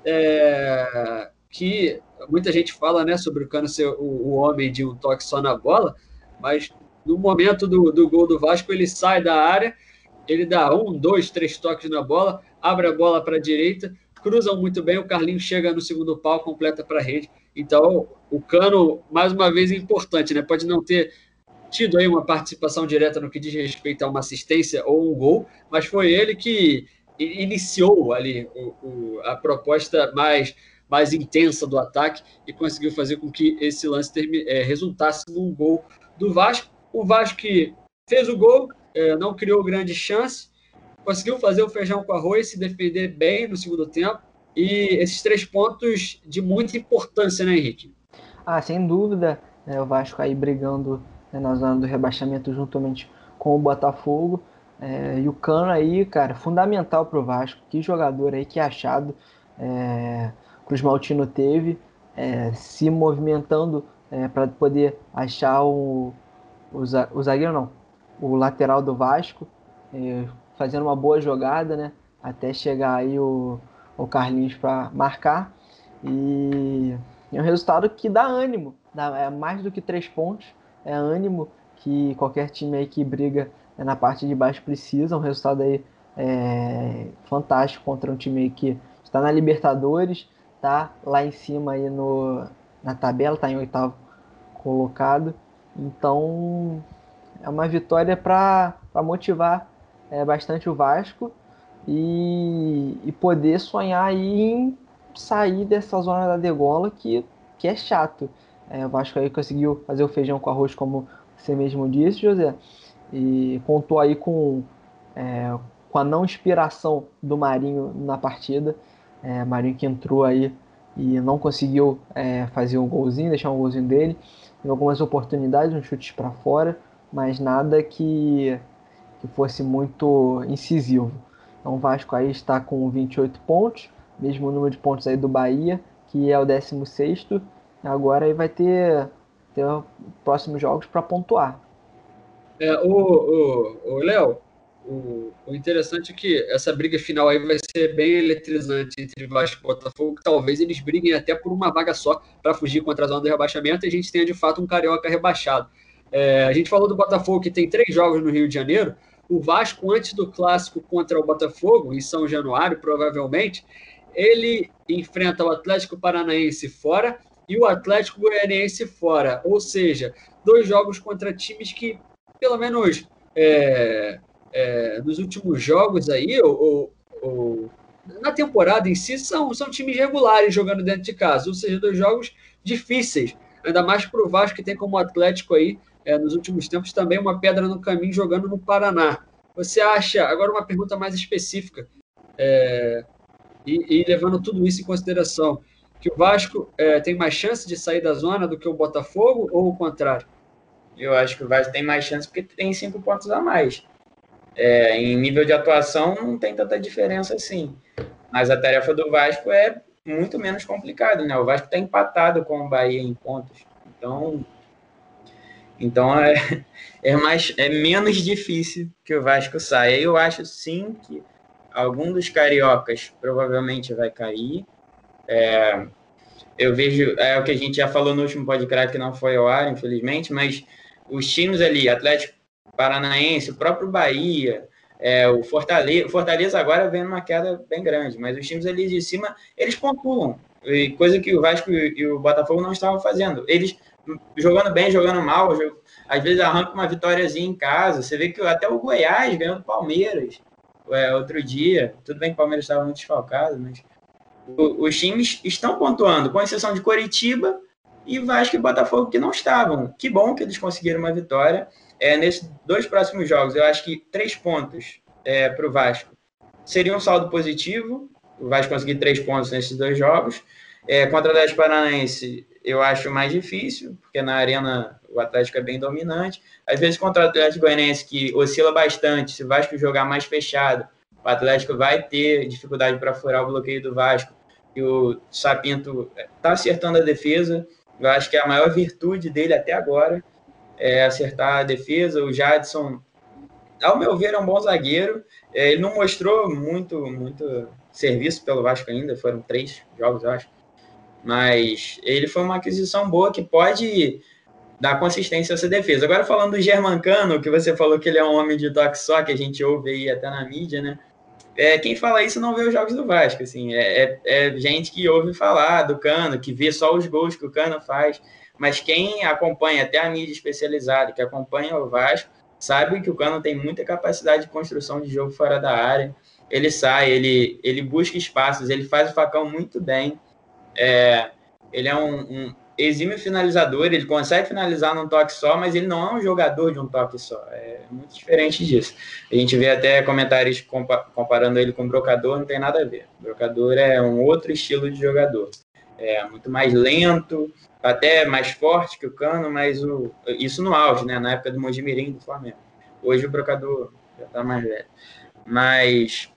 é, que muita gente fala né, sobre o Cano ser o, o, homem de um toque só na bola, mas no momento do, do gol do Vasco, ele sai da área, ele dá um, dois, três toques na bola, abre a bola para a direita, cruzam muito bem, o Carlinhos chega no segundo pau, completa para a rede. Então, o Cano, mais uma vez, é importante, né? Pode não ter tido aí uma participação direta no que diz respeito a uma assistência ou um gol, mas foi ele que iniciou ali o, o, a proposta mais, mais intensa do ataque e conseguiu fazer com que esse lance termi, é, resultasse num gol do Vasco. O Vasco que fez o gol, é, não criou grande chance, conseguiu fazer o feijão com arroz, se defender bem no segundo tempo. E esses três pontos de muita importância, né, Henrique? Ah, sem dúvida. É, o Vasco aí brigando né, na zona do rebaixamento juntamente com o Botafogo. É, e o Cano aí, cara, fundamental para o Vasco. Que jogador aí, que achado é, Cruz Maltino teve, é, se movimentando é, para poder achar o, o, o, zagueiro, não, o lateral do Vasco, é, fazendo uma boa jogada, né? Até chegar aí o, o Carlinhos para marcar. E é um resultado que dá ânimo, dá, é mais do que três pontos é ânimo que qualquer time aí que briga é, na parte de baixo precisa. Um resultado aí é, fantástico contra um time aí que está na Libertadores, tá lá em cima aí no, na tabela, está em oitavo colocado. Então é uma vitória para motivar é, bastante o Vasco e, e poder sonhar aí em sair dessa zona da degola que, que é chato. É, o Vasco aí conseguiu fazer o feijão com arroz, como você mesmo disse, José. E contou aí com, é, com a não inspiração do Marinho na partida. É, Marinho que entrou aí e não conseguiu é, fazer um golzinho, deixar um golzinho dele. Teve algumas oportunidades, um chutes para fora, mas nada que, que fosse muito incisivo. Então o Vasco aí está com 28 pontos, mesmo número de pontos aí do Bahia, que é o 16 Agora aí vai ter, ter próximos jogos para pontuar. É, o, Léo, o, o, interessante é que essa briga final aí vai ser bem eletrizante entre Vasco e Botafogo, talvez eles briguem até por uma vaga só para fugir contra a zona do rebaixamento e a gente tenha de fato um carioca rebaixado. É, a gente falou do Botafogo que tem três jogos no Rio de Janeiro. O Vasco, antes do clássico contra o Botafogo, em São Januário, provavelmente, ele enfrenta o Atlético Paranaense fora e o Atlético Goianiense fora. Ou seja, dois jogos contra times que, pelo menos é, é, nos últimos jogos aí, ou, ou, na temporada em si, são, são times regulares jogando dentro de casa. Ou seja, dois jogos difíceis. Ainda mais para o Vasco, que tem como Atlético aí, é, nos últimos tempos, também uma pedra no caminho jogando no Paraná. Você acha, agora uma pergunta mais específica, é, E, e levando tudo isso em consideração, que o Vasco é, tem mais chance de sair da zona do que o Botafogo ou o contrário? Eu acho que o Vasco tem mais chance porque tem cinco pontos a mais. É, em nível de atuação não tem tanta diferença assim. Mas a tarefa do Vasco é muito menos complicada, né? O Vasco está empatado com o Bahia em pontos. Então, então é, é, mais, é menos difícil que o Vasco saia. Eu acho sim que algum dos cariocas provavelmente vai cair. É, eu vejo, é o que a gente já falou no último podcast, que não foi ao ar, infelizmente, mas os times ali, Atlético Paranaense, o próprio Bahia, é, o Fortaleza, Fortaleza agora vem numa queda bem grande, mas os times ali de cima, eles pontuam, coisa que o Vasco e o Botafogo não estavam fazendo. Eles jogando bem, jogando mal, às vezes arrancam uma vitóriazinha em casa. Você vê que até o Goiás ganhou do Palmeiras é, outro dia. Tudo bem que o Palmeiras estava muito desfalcado, mas os times estão pontuando, com exceção de Coritiba e Vasco e Botafogo que não estavam. Que bom que eles conseguiram uma vitória. É, nesses dois próximos jogos, eu acho que três pontos é, para o Vasco seria um saldo positivo. O Vasco conseguir três pontos nesses dois jogos. É, contra o Atlético Paranaense, eu acho mais difícil, porque na Arena o Atlético é bem dominante. Às vezes, contra o Atlético Goianiense, que oscila bastante, se o Vasco jogar mais fechado, o Atlético vai ter dificuldade para furar o bloqueio do Vasco. E o Sapinto está acertando a defesa. Eu acho que é a maior virtude dele até agora é acertar a defesa. O Jadson, ao meu ver, é um bom zagueiro. É, ele não mostrou muito, muito serviço pelo Vasco ainda, foram três jogos, eu acho. Mas ele foi uma aquisição boa que pode dar consistência a essa defesa. Agora, falando do Germancano, que você falou que ele é um homem de toque só, que a gente ouve aí até na mídia, né? É, quem fala isso não vê os jogos do Vasco, assim, é, é, é, gente que ouve falar do Cano, que vê só os gols que o Cano faz, mas quem acompanha até a mídia especializada, que acompanha o Vasco, sabe que o Cano tem muita capacidade de construção de jogo fora da área, ele sai, ele, ele busca espaços, ele faz o facão muito bem, é, ele é um, um exímio finalizador, ele consegue finalizar num toque só, mas ele não é um jogador de um toque só. É muito diferente disso. A gente vê até comentários comparando ele com o Brocador, não tem nada a ver. O Brocador é um outro estilo de jogador. É muito mais lento, até mais forte que o Cano, mas o, isso no auge, né? Na época do Mojimirim do Flamengo. Hoje o Brocador já está mais velho. Mas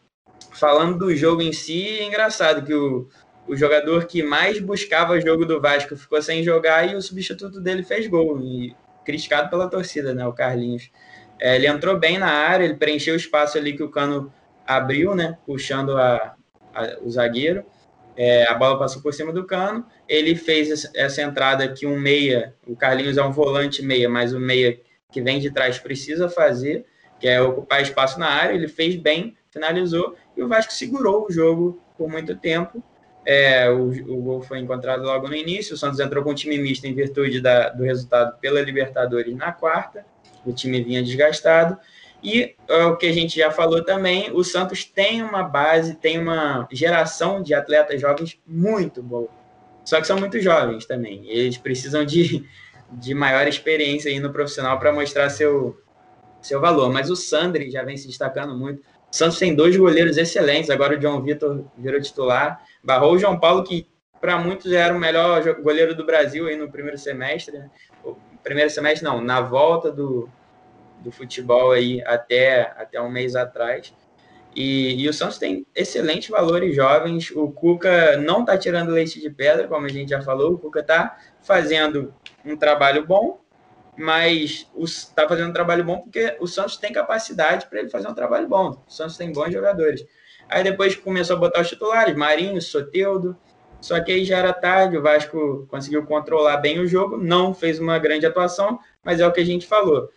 falando do jogo em si, é engraçado que o, o jogador que mais buscava jogo do Vasco ficou sem jogar e o substituto dele fez gol. E criticado pela torcida, né? O Carlinhos. É, ele entrou bem na área, ele preencheu o espaço ali que o Cano abriu, né? Puxando a, a o zagueiro. É, a bola passou por cima do Cano. Ele fez essa entrada que um meia, o Carlinhos é um volante meia, mas o meia que vem de trás precisa fazer, que é ocupar espaço na área. Ele fez bem, finalizou e o Vasco segurou o jogo por muito tempo é, o, o gol foi encontrado logo no início. O Santos entrou com um time misto em virtude da, do resultado pela Libertadores na quarta. O time vinha desgastado. E é, o que a gente já falou também, o Santos tem uma base, tem uma geração de atletas jovens muito boa. Só que são muito jovens também. Eles precisam de, de maior experiência aí no profissional para mostrar seu, seu valor. Mas o Sandri já vem se destacando muito. O Santos tem dois goleiros excelentes. Agora o John Vitor virou titular. Barrou o João Paulo, que para muitos era o melhor goleiro do Brasil aí no primeiro semestre. Né? Primeiro semestre, não, na volta do, do futebol aí até, até um mês atrás. E, e, o Santos tem excelentes valores jovens. O Cuca não está tirando leite de pedra, como a gente já falou. O Cuca está fazendo um trabalho bom, mas está fazendo um trabalho bom porque o Santos tem capacidade para ele fazer um trabalho bom. O Santos tem bons jogadores. Aí depois começou a botar os titulares, Marinho, Soteudo. Só que aí já era tarde, o Vasco conseguiu controlar bem o jogo, não fez uma grande atuação, mas é o que a gente falou.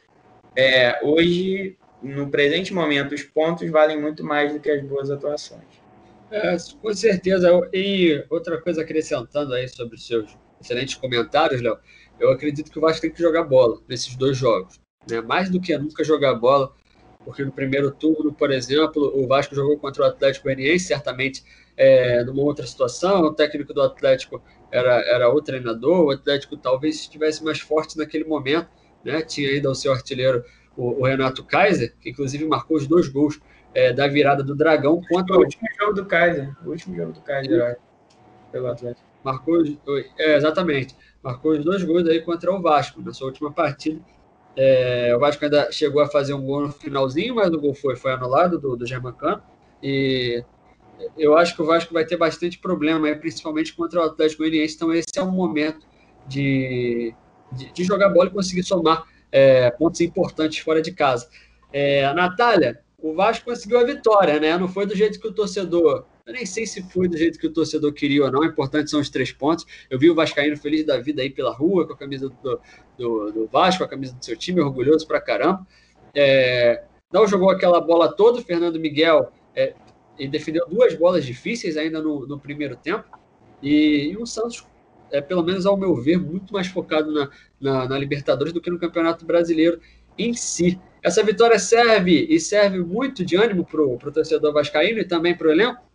É, hoje, no presente momento, os pontos valem muito mais do que as boas atuações. É, com certeza. E outra coisa acrescentando aí sobre os seus excelentes comentários, Léo, eu acredito que o Vasco tem que jogar bola nesses dois jogos. Né? Mais do que nunca jogar bola porque no primeiro turno, por exemplo, o Vasco jogou contra o Atlético Goianiense, certamente é, numa outra situação, o técnico do Atlético era, era o treinador, o Atlético talvez estivesse mais forte naquele momento, né? tinha ainda o seu artilheiro, o, o Renato Kaiser, que inclusive marcou os dois gols é, da virada do Dragão contra o último jogo do Kaiser. O último jogo do Kaiser, pelo Atlético. Marcou, é, exatamente. Marcou os dois gols aí contra o Vasco na sua última partida. É, o Vasco ainda chegou a fazer um gol no finalzinho, mas o gol foi, foi anulado do, do Germancano. E eu acho que o Vasco vai ter bastante problema, principalmente contra o Atlético Goianiense. Então, esse é um momento de, de, de jogar bola e conseguir somar é, pontos importantes fora de casa. É, Natália, o Vasco conseguiu a vitória, né? Não foi do jeito que o torcedor. Eu nem sei se foi do jeito que o torcedor queria ou não. O importante são os três pontos. Eu vi o Vascaíno feliz da vida aí pela rua, com a camisa do, do, do Vasco, a camisa do seu time, orgulhoso pra caramba. É, não jogou aquela bola toda, o Fernando Miguel é, defendeu duas bolas difíceis ainda no, no primeiro tempo. E, e o Santos, é, pelo menos ao meu ver, muito mais focado na, na, na Libertadores do que no Campeonato Brasileiro em si. Essa vitória serve e serve muito de ânimo para o torcedor vascaíno e também para o elenco?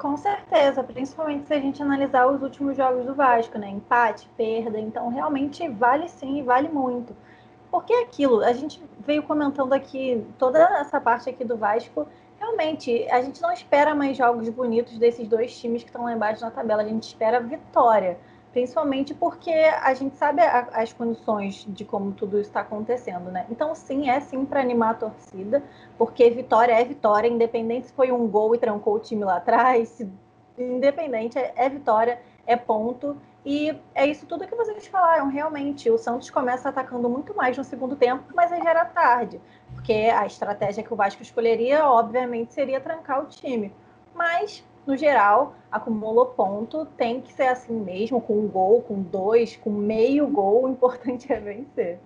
Com certeza, principalmente se a gente analisar os últimos jogos do Vasco, né? Empate, perda, então realmente vale sim vale muito. Porque é aquilo, a gente veio comentando aqui toda essa parte aqui do Vasco, realmente a gente não espera mais jogos bonitos desses dois times que estão lá embaixo na tabela, a gente espera vitória principalmente porque a gente sabe a, as condições de como tudo está acontecendo, né? Então, sim, é sim para animar a torcida, porque vitória é vitória, independente se foi um gol e trancou o time lá atrás, se, independente, é, é vitória, é ponto. E é isso tudo que vocês falaram, realmente. O Santos começa atacando muito mais no segundo tempo, mas aí já era tarde, porque a estratégia que o Vasco escolheria, obviamente, seria trancar o time. Mas no geral, acumulou ponto, tem que ser assim mesmo, com um gol, com dois, com meio gol, o importante é vencer.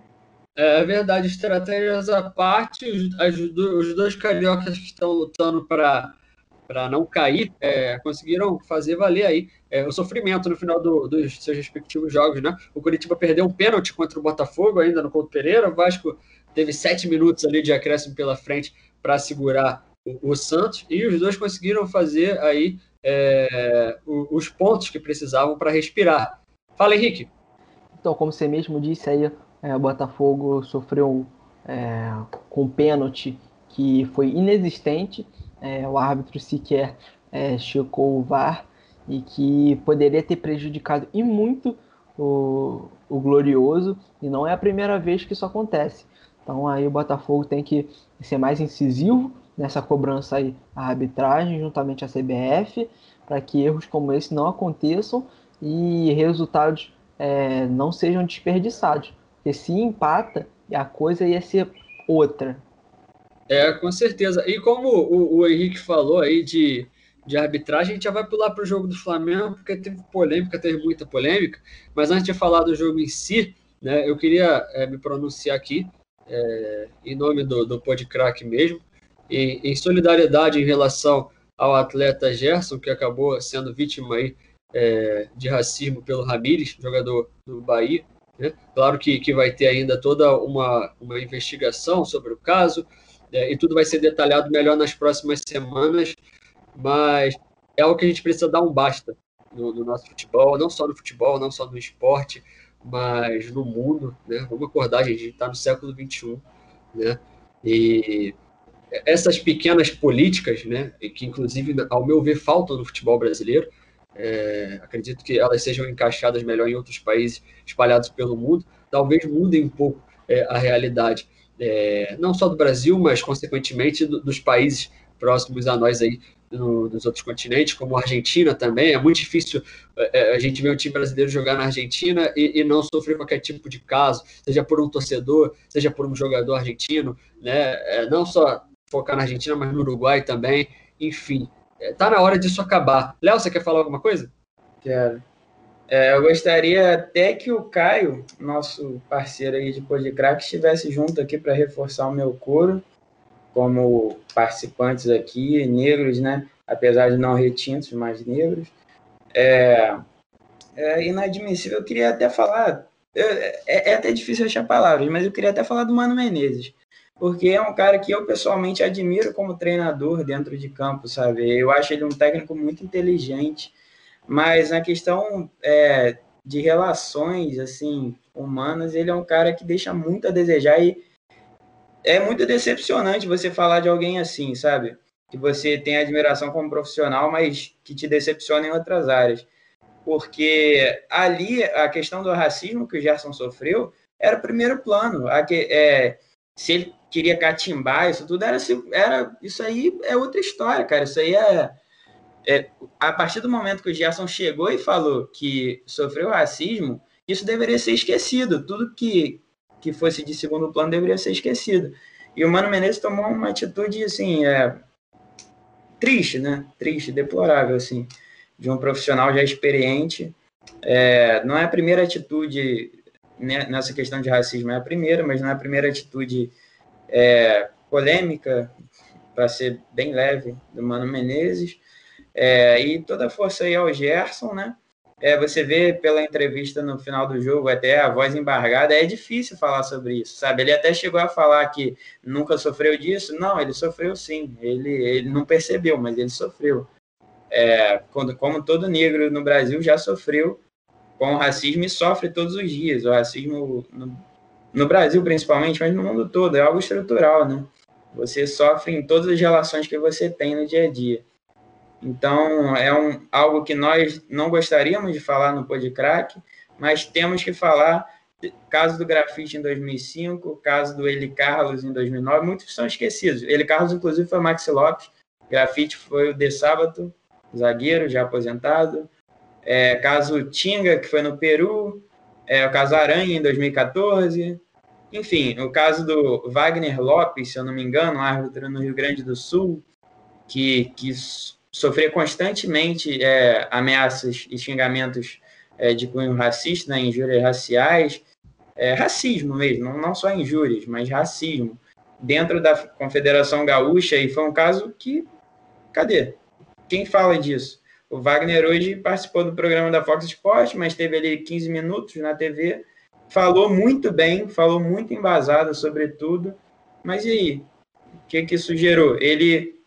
É verdade, estratégias à parte, os, os dois cariocas que estão lutando para para não cair, é, conseguiram fazer valer aí é, o sofrimento no final do, dos seus respectivos jogos, né? O Curitiba perdeu um pênalti contra o Botafogo ainda no Couto Pereira, o Vasco teve sete minutos ali de acréscimo pela frente para segurar o, Santos, e os dois conseguiram fazer aí é, os pontos que precisavam para respirar. Fala, Henrique. Então, como você mesmo disse aí, é, o Botafogo sofreu é, com pênalti que foi inexistente, é, o árbitro sequer é, checou o VAR e que poderia ter prejudicado e muito o, o Glorioso, e não é a primeira vez que isso acontece. Então aí o Botafogo tem que ser mais incisivo nessa cobrança aí a arbitragem juntamente à CBF para que erros como esse não aconteçam e resultados é, não sejam desperdiçados. Porque se empata, a coisa ia ser outra. É, com certeza. E como o, o Henrique falou aí de, de arbitragem, a gente já vai pular para o jogo do Flamengo, porque teve polêmica, teve muita polêmica. Mas antes de falar do jogo em si, né, eu queria é, me pronunciar aqui, é, em nome do, do Podcrack mesmo, em, em solidariedade em relação ao atleta Gerson, que acabou sendo vítima aí, é, de racismo pelo Ramires, jogador do Bahia. Né? Claro que, que vai ter ainda toda uma, uma investigação sobre o caso, é, e tudo vai ser detalhado melhor nas próximas semanas, mas é algo que a gente precisa dar um basta no, no nosso futebol, não só no futebol, não só no esporte, mas no mundo. Né? Vamos acordar, a gente está no século XXI, né? E essas pequenas políticas, né, que inclusive, ao meu ver, faltam no futebol brasileiro, é, acredito que elas sejam encaixadas melhor em outros países espalhados pelo mundo, talvez mudem um pouco é, a realidade, é, não só do Brasil, mas, consequentemente, do, dos países próximos a nós aí, no, dos outros continentes, como a Argentina também. É muito difícil é, é, a gente ver um time brasileiro jogar na Argentina e, e, não sofrer qualquer tipo de caso, seja por um torcedor, seja por um jogador argentino, né? É, não só focar na Argentina, mas no Uruguai também. Enfim, está é, na hora disso acabar. Léo, você quer falar alguma coisa? Quero. É, eu gostaria até que o Caio, nosso parceiro aí de Podcrack, estivesse junto aqui para reforçar o meu coro, como participantes aqui, negros, né? Apesar de não retintos, mas negros. É, é inadmissível. Eu queria até falar, é, é até difícil achar palavras, mas eu queria até falar do Mano Menezes porque é um cara que eu pessoalmente admiro como treinador dentro de campo, sabe? Eu acho ele um técnico muito inteligente, mas na questão é, de relações, assim, humanas, ele é um cara que deixa muito a desejar e é muito decepcionante você falar de alguém assim, sabe? Que você tem admiração como profissional, mas que te decepciona em outras áreas. Porque ali a questão do racismo que o Gerson sofreu era o primeiro plano. A que, é, se ele queria catimbar isso tudo, era, era isso aí é outra história, cara. Isso aí é, é a partir do momento que o Gerson chegou e falou que sofreu racismo, isso deveria ser esquecido. Tudo que, que fosse de segundo plano deveria ser esquecido. E o Mano Menezes tomou uma atitude, assim, é, triste, né? Triste, deplorável, assim, de um profissional já experiente. É, não é a primeira atitude né, nessa questão de racismo, é a primeira, mas não é a primeira atitude é, polêmica, para ser bem leve, do Mano Menezes. É, e toda a força aí ao Gerson, né? É, você vê pela entrevista no final do jogo, até a voz embargada, é difícil falar sobre isso, sabe? Ele até chegou a falar que nunca sofreu disso. Não, ele sofreu sim. Ele, ele não percebeu, mas ele sofreu. É, quando, como todo negro no Brasil já sofreu com o racismo e sofre todos os dias. O racismo no, no Brasil, principalmente, mas no mundo todo, é algo estrutural, né? Você sofre em todas as relações que você tem no dia a dia. Então, é um, algo que nós não gostaríamos de falar no Podcrack, mas temos que falar. Caso do grafite em 2005, caso do Eli Carlos em 2009, muitos são esquecidos. Eli Carlos, inclusive, foi Maxi Lopes. Grafite foi o De Sábado, zagueiro, já aposentado. É, caso Tinga, que foi no Peru. É, o caso Aranha, em 2014. Enfim, o caso do Wagner Lopes, se eu não me engano, árbitro no Rio Grande do Sul, que, que sofria constantemente é, ameaças e xingamentos é, de cunho racista, né, injúrias raciais, é, racismo mesmo, não só injúrias, mas racismo, dentro da Confederação Gaúcha, e foi um caso que, cadê? Quem fala disso? O Wagner hoje participou do programa da Fox Sports, mas teve ali 15 minutos na TV, falou muito bem, falou muito embasado sobre tudo, mas e aí? O que, que isso gerou? Ele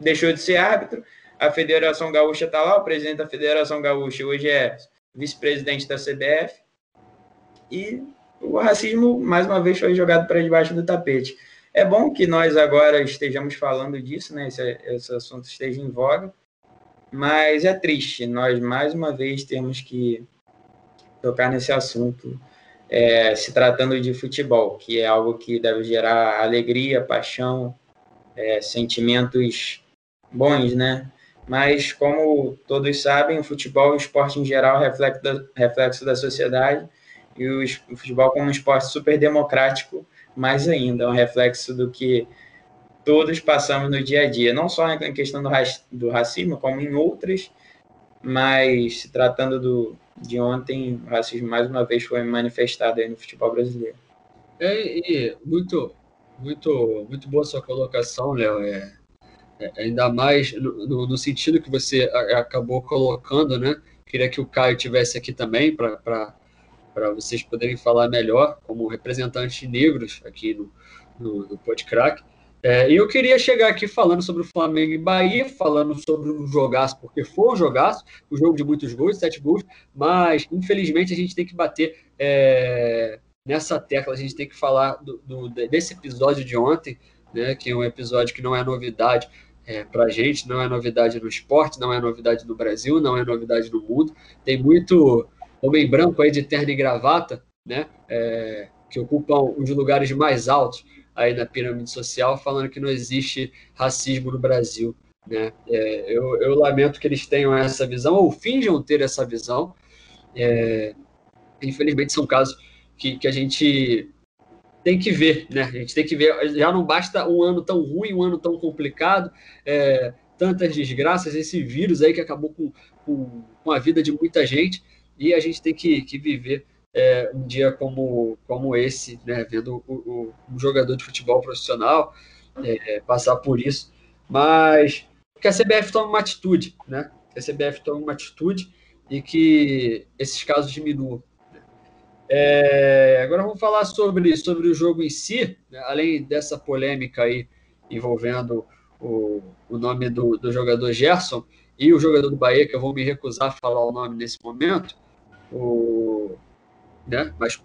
deixou de ser árbitro, a Federação Gaúcha está lá, o presidente da Federação Gaúcha hoje é vice-presidente da CBF, e o racismo, mais uma vez, foi jogado para debaixo do tapete. É bom que nós agora estejamos falando disso, né? Esse, esse assunto esteja em voga, mas é triste nós, mais uma vez, temos que tocar nesse assunto, é, se tratando de futebol, que é algo que deve gerar alegria, paixão, é, sentimentos bons, né? mas como todos sabem, o futebol e o esporte em geral reflexo da, reflexo da sociedade e o, o, futebol como um esporte super democrático, mais ainda, é um reflexo do que todos passamos no dia a dia, não só em questão do, do racismo, como em outras, mas se tratando do, de ontem, o racismo mais uma vez foi manifestado aí no futebol brasileiro. É, muito, muito, muito boa sua colocação, Léo. É, é, ainda mais no, no, sentido que você acabou colocando, né? Queria que o Caio tivesse aqui também para vocês poderem falar melhor como representantes negros aqui no, no, no Podcrack. É, e eu queria chegar aqui falando sobre o Flamengo e Bahia, falando sobre um jogaço, porque foi um jogaço, um jogo de muitos gols, sete gols, mas infelizmente a gente tem que bater é, nessa tecla, a gente tem que falar do, do, desse episódio de ontem, né, que é um episódio que não é novidade é, para a gente, não é novidade no esporte, não é novidade no Brasil, não é novidade no mundo. Tem muito homem branco aí de terno e gravata, né, é, que ocupam os lugares mais altos aí na pirâmide social, falando que não existe racismo no Brasil. Né? É, eu, eu, lamento que eles tenham essa visão, ou finjam ter essa visão. É, infelizmente, são casos que, que a gente tem que ver, né? A gente tem que ver. Já não basta um ano tão ruim, um ano tão complicado, é, tantas desgraças, esse vírus aí que acabou com, com, com, a vida de muita gente, e a gente tem que, que viver é, um dia como, como esse, né? Vendo o, o, um jogador de futebol profissional é, passar por isso. Mas que a CBF tome uma atitude, né? Que a CBF tome uma atitude e que esses casos diminuam. É, agora vamos falar sobre, sobre o jogo em si, né? além dessa polêmica aí envolvendo o, o nome do, do jogador Gerson e o jogador do Bahia, que eu vou me recusar a falar o nome nesse momento, o, né? mas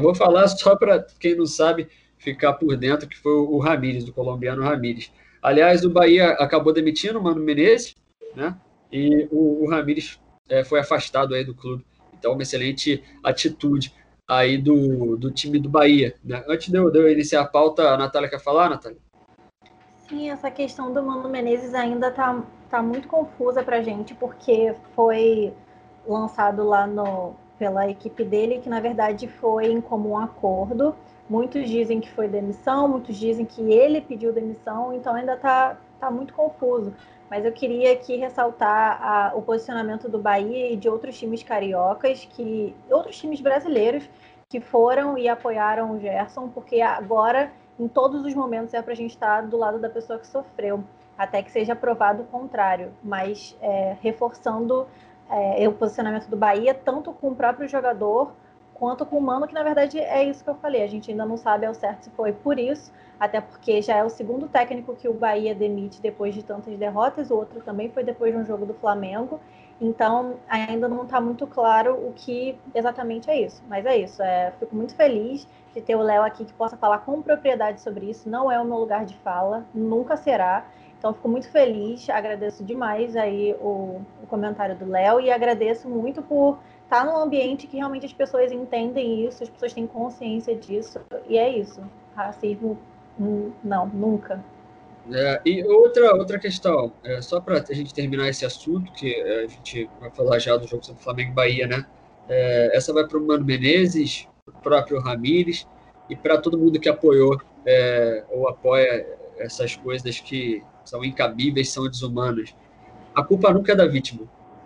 vou falar só para quem não sabe ficar por dentro, que foi o Ramírez, o colombiano Ramírez. Aliás, o Bahia acabou demitindo o Mano Menezes, né? E o, o Ramírez é, foi afastado aí do clube. Então, uma excelente atitude aí do, do time do Bahia. Né? Antes de eu, de eu iniciar a pauta, a Natália quer falar, Natália? Sim, essa questão do Mano Menezes ainda tá, tá muito confusa pra gente, porque foi lançado lá no, pela equipe dele, que na verdade foi em comum acordo. Muitos dizem que foi demissão, muitos dizem que ele pediu demissão, então ainda está tá muito confuso. Mas eu queria aqui ressaltar a, o posicionamento do Bahia e de outros times cariocas, que outros times brasileiros que foram e apoiaram o Gerson, porque agora, em todos os momentos, é para a gente estar do lado da pessoa que sofreu, até que seja provado o contrário, mas é, reforçando é, o posicionamento do Bahia, tanto com o próprio jogador quanto com o Mano, que na verdade é isso que eu falei. A gente ainda não sabe ao certo se foi por isso, até porque já é o segundo técnico que o Bahia demite depois de tantas derrotas, o outro também foi depois de um jogo do Flamengo. Então, ainda não está muito claro o que exatamente é isso. Mas é isso. É, fico muito feliz de ter o Léo aqui que possa falar com propriedade sobre isso. Não é o meu lugar de fala, nunca será. Então, fico muito feliz, agradeço demais aí o, o comentário do Léo e agradeço muito por estar num ambiente que realmente as pessoas entendem isso, as pessoas têm consciência disso, e é isso. Racismo, hum, não, nunca. É, e outra, outra questão, é, só para a gente terminar esse assunto, que é, a gente vai falar já do jogo sobre Flamengo e Bahia, né? É, essa vai para o Mano Menezes, o próprio Ramires e para todo mundo que apoiou é, ou apoia essas coisas que são incabíveis, são desumanas. A culpa nunca é da vítima.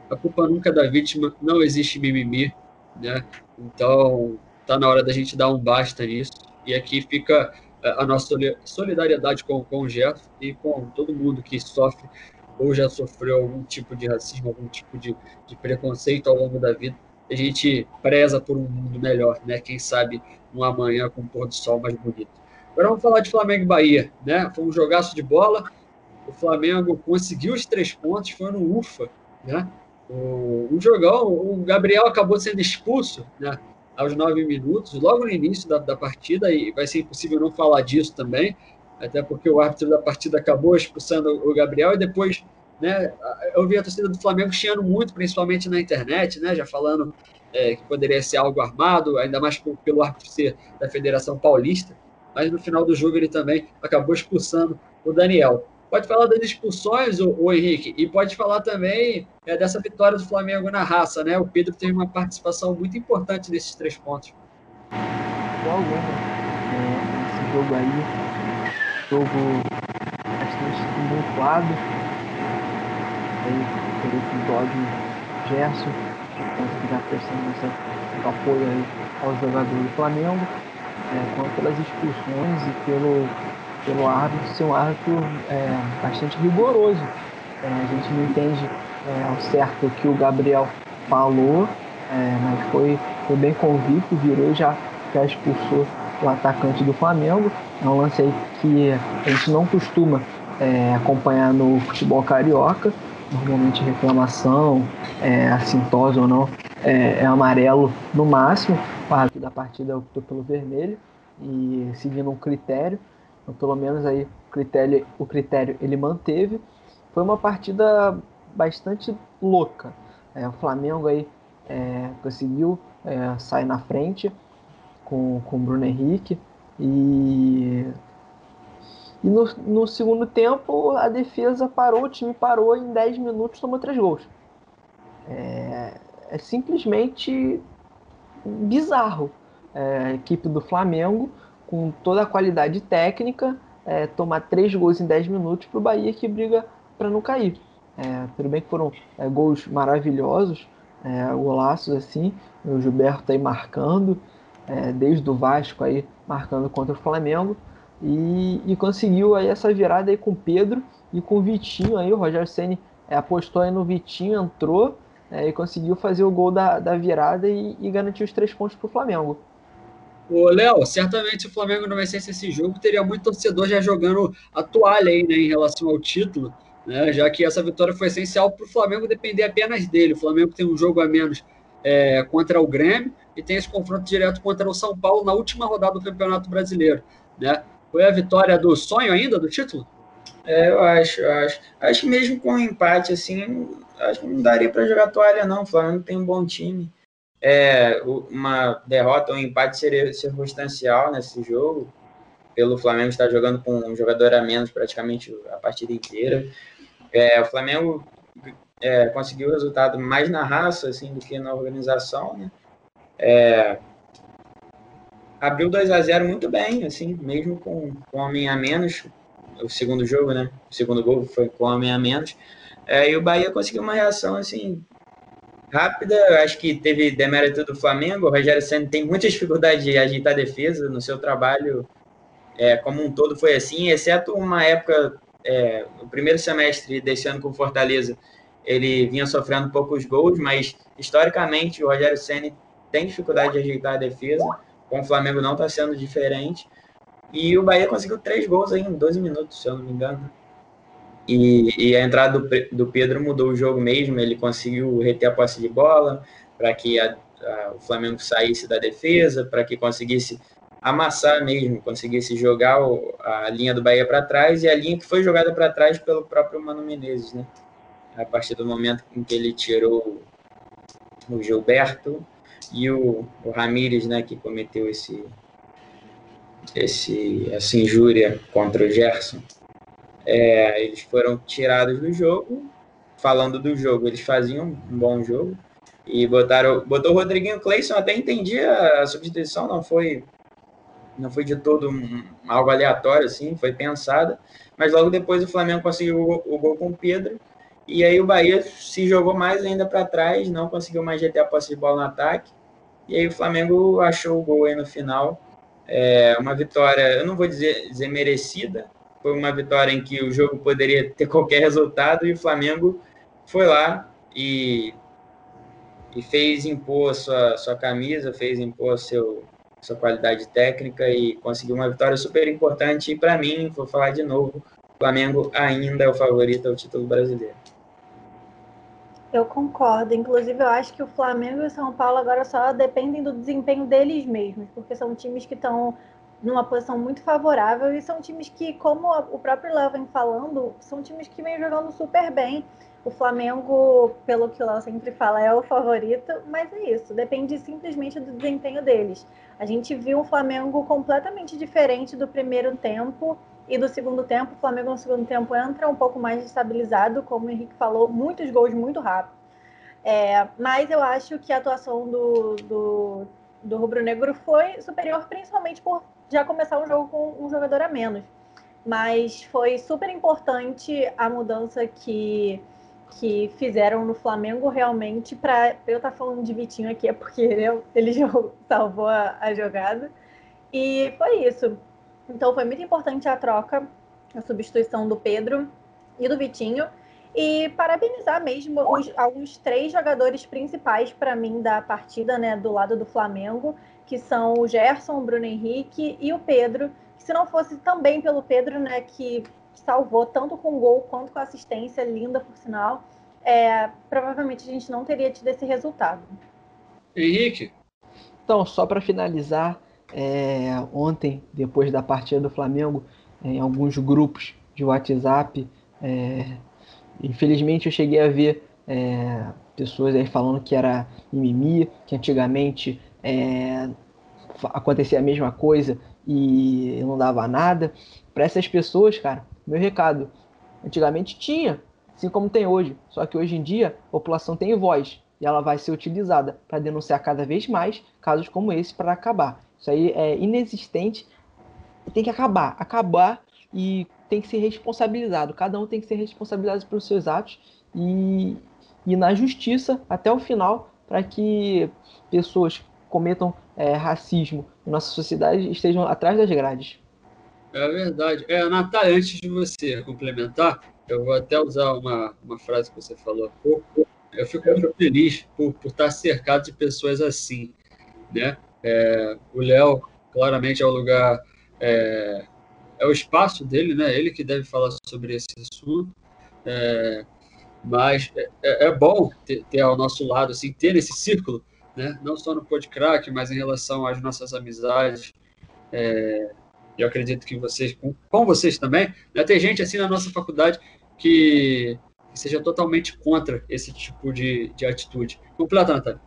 A culpa nunca é da vítima, não existe mimimi, né? Então, tá na hora da gente dar um basta nisso. E aqui fica é, a nossa solidariedade com, com o Jeff e com todo mundo que sofre ou já sofreu algum tipo de racismo, algum tipo de, de preconceito ao longo da vida. A gente preza por um mundo melhor, né? Quem sabe um amanhã com um pôr do sol mais bonito. Agora vamos falar de Flamengo e Bahia, né? Foi um jogaço de bola o Flamengo conseguiu os três pontos, foi no UFA, né? O, jogão, o Gabriel acabou sendo expulso, né? Aos nove minutos, logo no início da, da partida, e vai ser impossível não falar disso também, até porque o árbitro da partida acabou expulsando o Gabriel e depois, né? Eu vi a torcida do Flamengo chiando muito, principalmente na internet, né? Já falando é, que poderia ser algo armado, ainda mais pelo árbitro ser da Federação Paulista, mas no final do jogo ele também acabou expulsando o Daniel. Pode falar das expulsões, o, o Henrique, e pode falar também é, dessa vitória do Flamengo na raça, né? O Pedro teve uma participação muito importante nesses três pontos. Alguma. É, esse jogo aí, jogo bastante tumultuado. Aí, pelo episódio Gerson, que já prestando esse apoio aí aos jogadores do Flamengo, é, quanto pelas expulsões e pelo pelo árbitro ser um árbitro é, bastante rigoroso. É, a gente não entende é, ao certo o que o Gabriel falou, é, mas foi, foi bem convicto, virou já, já expulsou o atacante do Flamengo. É um lance aí que a gente não costuma é, acompanhar no futebol carioca. Normalmente reclamação, é, assintosa ou não, é, é amarelo no máximo. O árbitro da partida optou pelo vermelho e seguindo um critério. Então, pelo menos aí o critério, o critério ele manteve. Foi uma partida bastante louca. É, o Flamengo aí é, conseguiu é, sair na frente com, o Bruno Henrique e, e no, no, segundo tempo a defesa parou, o time parou em 10 minutos tomou três gols. É, é simplesmente bizarro. É, a equipe do Flamengo com toda a qualidade técnica, é, tomar três gols em 10 minutos para o Bahia que briga para não cair. É, tudo bem que foram é, gols maravilhosos, é, golaços assim, o Gilberto aí marcando, é, desde o Vasco aí marcando contra o Flamengo, e, e, conseguiu aí essa virada aí com o Pedro e com o Vitinho aí, o Rogério Ceni é, apostou aí no Vitinho, entrou e conseguiu fazer o gol da, da virada e, e garantir os três pontos para o Flamengo. Ô, Léo, certamente o Flamengo não vencesse esse jogo, teria muito torcedor já jogando a toalha aí, né, em relação ao título, né, já que essa vitória foi essencial para o Flamengo depender apenas dele. O Flamengo tem um jogo a menos é, contra o Grêmio e tem esse confronto direto contra o São Paulo na última rodada do Campeonato Brasileiro. né? Foi a vitória do sonho ainda, do título? É, eu acho, eu acho. Acho que mesmo com um empate, assim, acho que não daria para jogar toalha, não. O Flamengo tem um bom time. É, uma derrota um empate seria circunstancial nesse jogo, pelo Flamengo estar jogando com um jogador a menos praticamente a partida inteira. É, o Flamengo é, conseguiu o resultado mais na raça assim, do que na organização. Né? É, abriu 2 a 0 muito bem, assim, mesmo com, com homem a menos. O segundo jogo, né? O segundo gol foi com homem a menos. É, e o Bahia conseguiu uma reação assim rápida. Acho que teve demérito do Flamengo. O Rogério Senna tem muita dificuldade de ajeitar a defesa no seu trabalho. É, como um todo foi assim, exceto uma época, é, o primeiro semestre desse ano com Fortaleza, ele vinha sofrendo poucos gols, mas historicamente o Rogério Senna tem dificuldade de ajeitar a defesa. Com o Flamengo não está sendo diferente. E o Bahia conseguiu três gols aí em 12 minutos, se eu não me engano. E, e a entrada do, do, Pedro mudou o jogo mesmo. Ele conseguiu reter a posse de bola para que a, a, o Flamengo saísse da defesa, para que conseguisse amassar mesmo, conseguisse jogar o, a linha do Bahia para trás e a linha que foi jogada para trás pelo próprio Mano Menezes, né? A partir do momento em que ele tirou o Gilberto e o, o Ramires, né, que cometeu esse, esse, essa injúria contra o Gerson, é, eles foram tirados do jogo. Falando do jogo, eles faziam um bom jogo. E botaram, botou o Rodriguinho Cleison, até entendi a, a substituição, não foi não foi de todo um, algo aleatório, assim, foi pensada. Mas logo depois o Flamengo conseguiu o, o gol com o Pedro. E aí o Bahia se jogou mais ainda para trás, não conseguiu mais reter a posse de bola no ataque. E aí o Flamengo achou o gol aí no final. É uma vitória, eu não vou dizer, dizer merecida, foi uma vitória em que o jogo poderia ter qualquer resultado e o Flamengo foi lá e, e fez impor sua, sua camisa, fez impor seu, sua qualidade técnica e conseguiu uma vitória super importante. E para mim, vou falar de novo, o Flamengo ainda é o favorito ao título brasileiro. Eu concordo. Inclusive, eu acho que o Flamengo e o São Paulo agora só dependem do desempenho deles mesmos, porque são times que estão numa posição muito favorável e são times que, como o próprio Léo vem falando, são times que vêm jogando super bem. O Flamengo, pelo que o Léo sempre fala, é o favorito, mas é isso, depende simplesmente do desempenho deles. A gente viu um Flamengo completamente diferente do primeiro tempo e do segundo tempo. O Flamengo no segundo tempo entra um pouco mais estabilizado, como o Henrique falou, muitos gols muito rápido. É, mas eu acho que a atuação do, do, do Rubro Negro foi superior, principalmente por já começar um jogo com um jogador a menos. Mas foi super importante a mudança que, que fizeram no Flamengo realmente para eu estar tá falando de Vitinho aqui, é porque ele, ele salvou a, a jogada. E foi isso. Então foi muito importante a troca, a substituição do Pedro e do Vitinho. E parabenizar mesmo os, alguns três jogadores principais para mim da partida, né, do lado do Flamengo, que são o Gerson, o Bruno Henrique e o Pedro. Que se não fosse também pelo Pedro, né, que salvou tanto com gol quanto com assistência, linda por sinal, é, provavelmente a gente não teria tido esse resultado. Henrique? Então, só para finalizar, é, ontem, depois da partida do Flamengo, em alguns grupos de WhatsApp, é, infelizmente eu cheguei a ver é, pessoas aí falando que era mimimi, que antigamente é, acontecia a mesma coisa e não dava nada. Para essas pessoas, cara, meu recado, antigamente tinha, assim como tem hoje, só que hoje em dia a população tem voz e ela vai ser utilizada para denunciar cada vez mais casos como esse para acabar. Isso aí é inexistente tem que acabar, acabar e tem que ser responsabilizado. Cada um tem que ser responsabilizado pelos seus atos e, e na justiça até o final para que pessoas cometam é, racismo em nossa sociedade estejam atrás das grades. É verdade. É, Natália, antes de você complementar, eu vou até usar uma, uma frase que você falou há pouco. Eu fico muito feliz por, por estar cercado de pessoas assim. Né? É, o Léo, claramente, é o lugar, é, é, o espaço dele, né? ele que deve falar sobre esse assunto. É, mas é, é, é bom ter, ter, ao nosso lado, assim, ter esse círculo né? não só no Podcrack, mas em relação às nossas amizades, é, eu acredito que vocês, com, com vocês também, né, tem gente assim na nossa faculdade que, que seja totalmente contra esse tipo de, de atitude. Completa, Natália.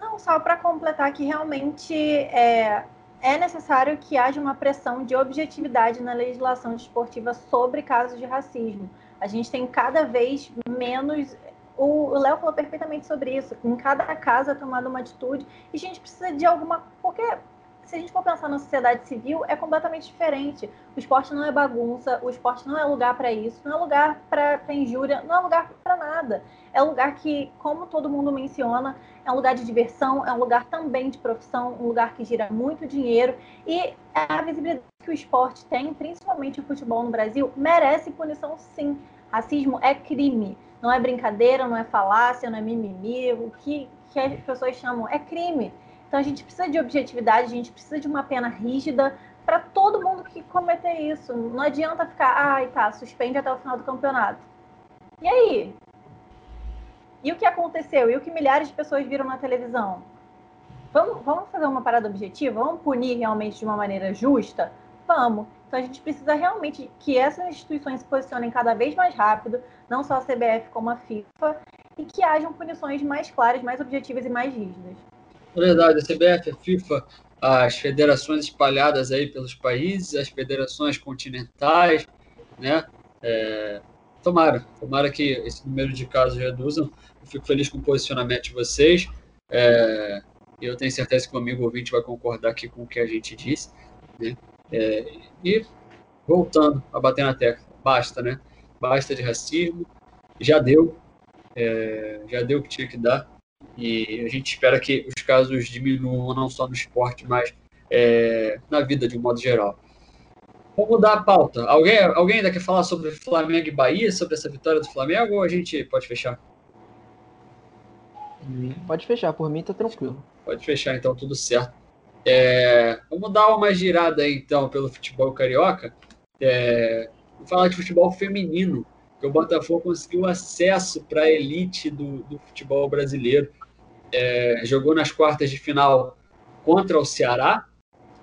Não, só para completar que realmente é, é necessário que haja uma pressão de objetividade na legislação desportiva sobre casos de racismo. A gente tem cada vez menos. O Léo falou perfeitamente sobre isso. Em cada casa tomando uma atitude. E a gente precisa de alguma. Porque se a gente for pensar na sociedade civil, é completamente diferente. O esporte não é bagunça, o esporte não é lugar para isso, não é lugar para injúria, não é lugar para nada. É lugar que, como todo mundo menciona, é um lugar de diversão, é um lugar também de profissão, um lugar que gira muito dinheiro. E a visibilidade que o esporte tem, principalmente o futebol no Brasil, merece punição sim. Racismo é crime, não é brincadeira, não é falácia, não é mimimi. O que, que as pessoas chamam é crime. Então a gente precisa de objetividade, a gente precisa de uma pena rígida para todo mundo que cometer isso. Não adianta ficar, ai, tá, suspende até o final do campeonato. E aí? E o que aconteceu? E o que milhares de pessoas viram na televisão? Vamos, vamos fazer uma parada objetiva? Vamos punir realmente de uma maneira justa? Vamos. Então a gente precisa realmente que essas instituições se posicionem cada vez mais rápido, não só a CBF como a FIFA, e que hajam punições mais claras, mais objetivas e mais rígidas. Na verdade, a CBF, a FIFA, as federações espalhadas aí pelos países, as federações continentais, né? É, tomara, tomara que esse número de casos reduzam. Eu fico feliz com o posicionamento de vocês. É, eu tenho certeza que o amigo ouvinte vai concordar aqui com o que a gente disse. Né? É, e voltando a bater na tecla, basta, né? Basta de racismo. Já deu, é, já deu o que tinha que dar. E a gente espera que os casos diminuam não só no esporte, mas é, na vida de um modo geral. Vamos mudar a pauta. Alguém, alguém ainda quer falar sobre Flamengo e Bahia, sobre essa vitória do Flamengo, ou a gente pode fechar? Pode fechar, por mim tá tranquilo. Pode fechar, então, tudo certo. É, vamos dar uma girada aí, então, pelo futebol carioca. É, vamos falar de futebol feminino que o Botafogo conseguiu acesso para a elite do, do, futebol brasileiro. É, jogou nas quartas de final contra o Ceará,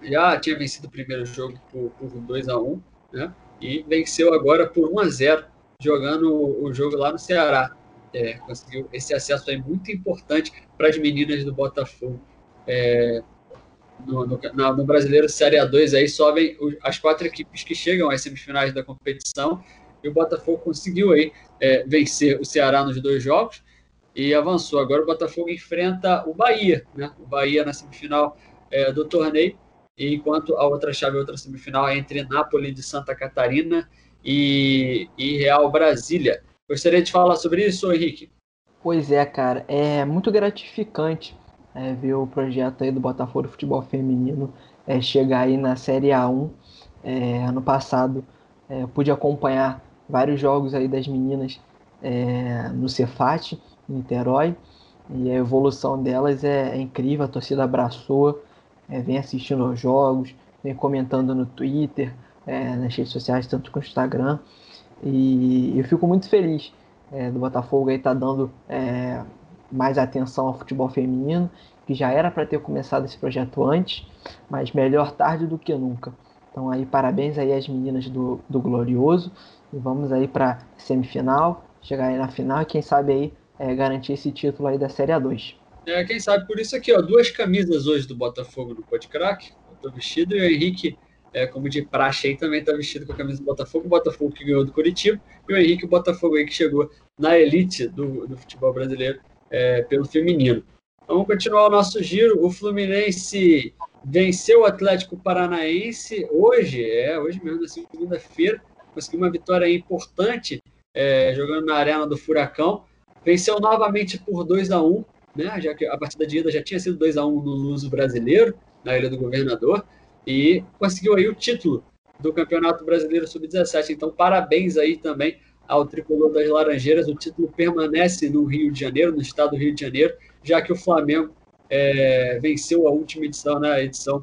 já tinha vencido o primeiro jogo por, por 2 a 1 né? e venceu agora por 1 a 0 jogando o, o jogo lá no Ceará. É, conseguiu esse acesso aí muito importante para as meninas do Botafogo. É, no, no, no, Brasileiro Série A2 aí sobem as quatro equipes que chegam às semifinais da competição e o Botafogo conseguiu aí é, vencer o Ceará nos dois jogos e avançou. Agora o Botafogo enfrenta o Bahia, né? O Bahia na semifinal é, do torneio, enquanto a outra chave, a outra semifinal é entre Nápoles de Santa Catarina e, e Real Brasília. Gostaria de falar sobre isso, Henrique? Pois é, cara, é muito gratificante é, ver o projeto aí do Botafogo Futebol Feminino é, chegar aí na Série A1. É, ano passado é, pude acompanhar vários jogos aí das meninas é, no Cefat, em Niterói, e a evolução delas é, é incrível, a torcida abraçou, vem assistindo aos jogos, vem comentando no Twitter, nas redes sociais, tanto no Instagram, e eu fico muito feliz do Botafogo aí tá dando mais atenção ao futebol feminino, que já era para ter começado esse projeto antes, mas melhor tarde do que nunca. Então aí parabéns aí às meninas do, do Glorioso e vamos aí para semifinal, chegar aí na final e quem sabe aí é, garantir esse título aí da Série A2. É, quem sabe por isso aqui, ó, duas camisas hoje do Botafogo no Podcrack. Eu tô vestido e o Henrique, é, como de praxe aí, também tá vestido com a camisa do Botafogo. O Botafogo que ganhou do Curitiba e o Henrique, o Botafogo aí que chegou na elite do, do futebol brasileiro é, pelo feminino. Vamos continuar o nosso giro. O Fluminense venceu o Atlético Paranaense hoje, é, hoje mesmo, na segunda-feira, conseguiu uma vitória importante é, jogando na arena do Furacão. Venceu novamente por 2 a 1 né? Já que a partida de ida já tinha sido 2 a 1 no Luso brasileiro, na Ilha do Governador, e conseguiu aí o título do Campeonato Brasileiro Sub-17. Então, parabéns aí também ao tricolor das Laranjeiras. O título permanece no Rio de Janeiro, no estado do Rio de Janeiro, já que o Flamengo é, venceu a última edição, né, a edição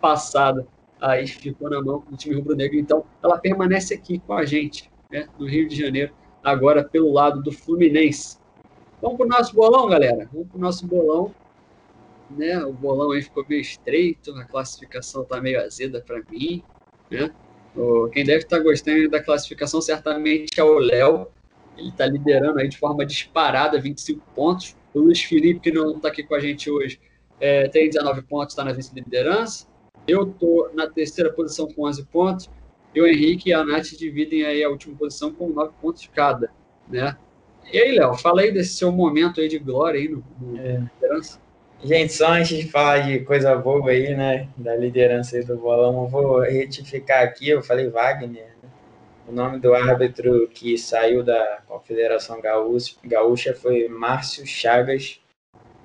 passada aí ficou na mão do time rubro-negro. Então, ela permanece aqui com a gente, né, no Rio de Janeiro, agora pelo lado do Fluminense. Vamos para o nosso bolão, galera. Vamos para o nosso bolão. né? O bolão aí ficou meio estreito, a classificação tá meio azeda para mim, né? Quem deve estar tá gostando da classificação certamente é o Léo. Ele está liderando aí de forma disparada, 25 pontos. O Luiz Felipe, que não está aqui com a gente hoje, é, tem 19 pontos, está na vice-liderança. Eu estou na terceira posição com 11 pontos. E o Henrique e a Nath dividem aí a última posição com 9 pontos cada, né? E aí, Léo, fala aí desse seu momento aí de glória aí no, no é. liderança. Gente, só antes de falar de coisa boa aí, né, da liderança aí do bolão, eu vou retificar aqui, eu falei Wagner, né? o nome do árbitro que saiu da Confederação Gaúcha foi Márcio Chagas,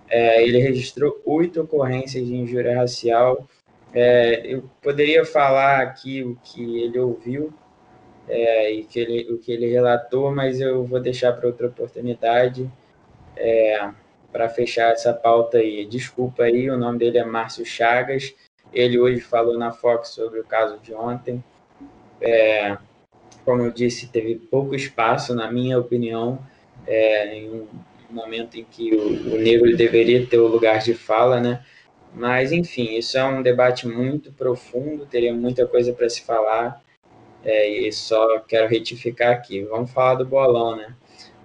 é, ele registrou oito ocorrências de injúria racial, é, eu poderia falar aqui o que ele ouviu é, e que ele, o que ele relatou, mas eu vou deixar para outra oportunidade. É, para fechar essa pauta aí. Desculpa aí, o nome dele é Márcio Chagas. Ele hoje falou na Fox sobre o caso de ontem. É, como eu disse, teve pouco espaço, na minha opinião, é, em um momento em que o, o negro deveria ter o lugar de fala, né? Mas, enfim, isso é um debate muito profundo, teria muita coisa para se falar, é, e só quero retificar aqui. Vamos falar do bolão, né?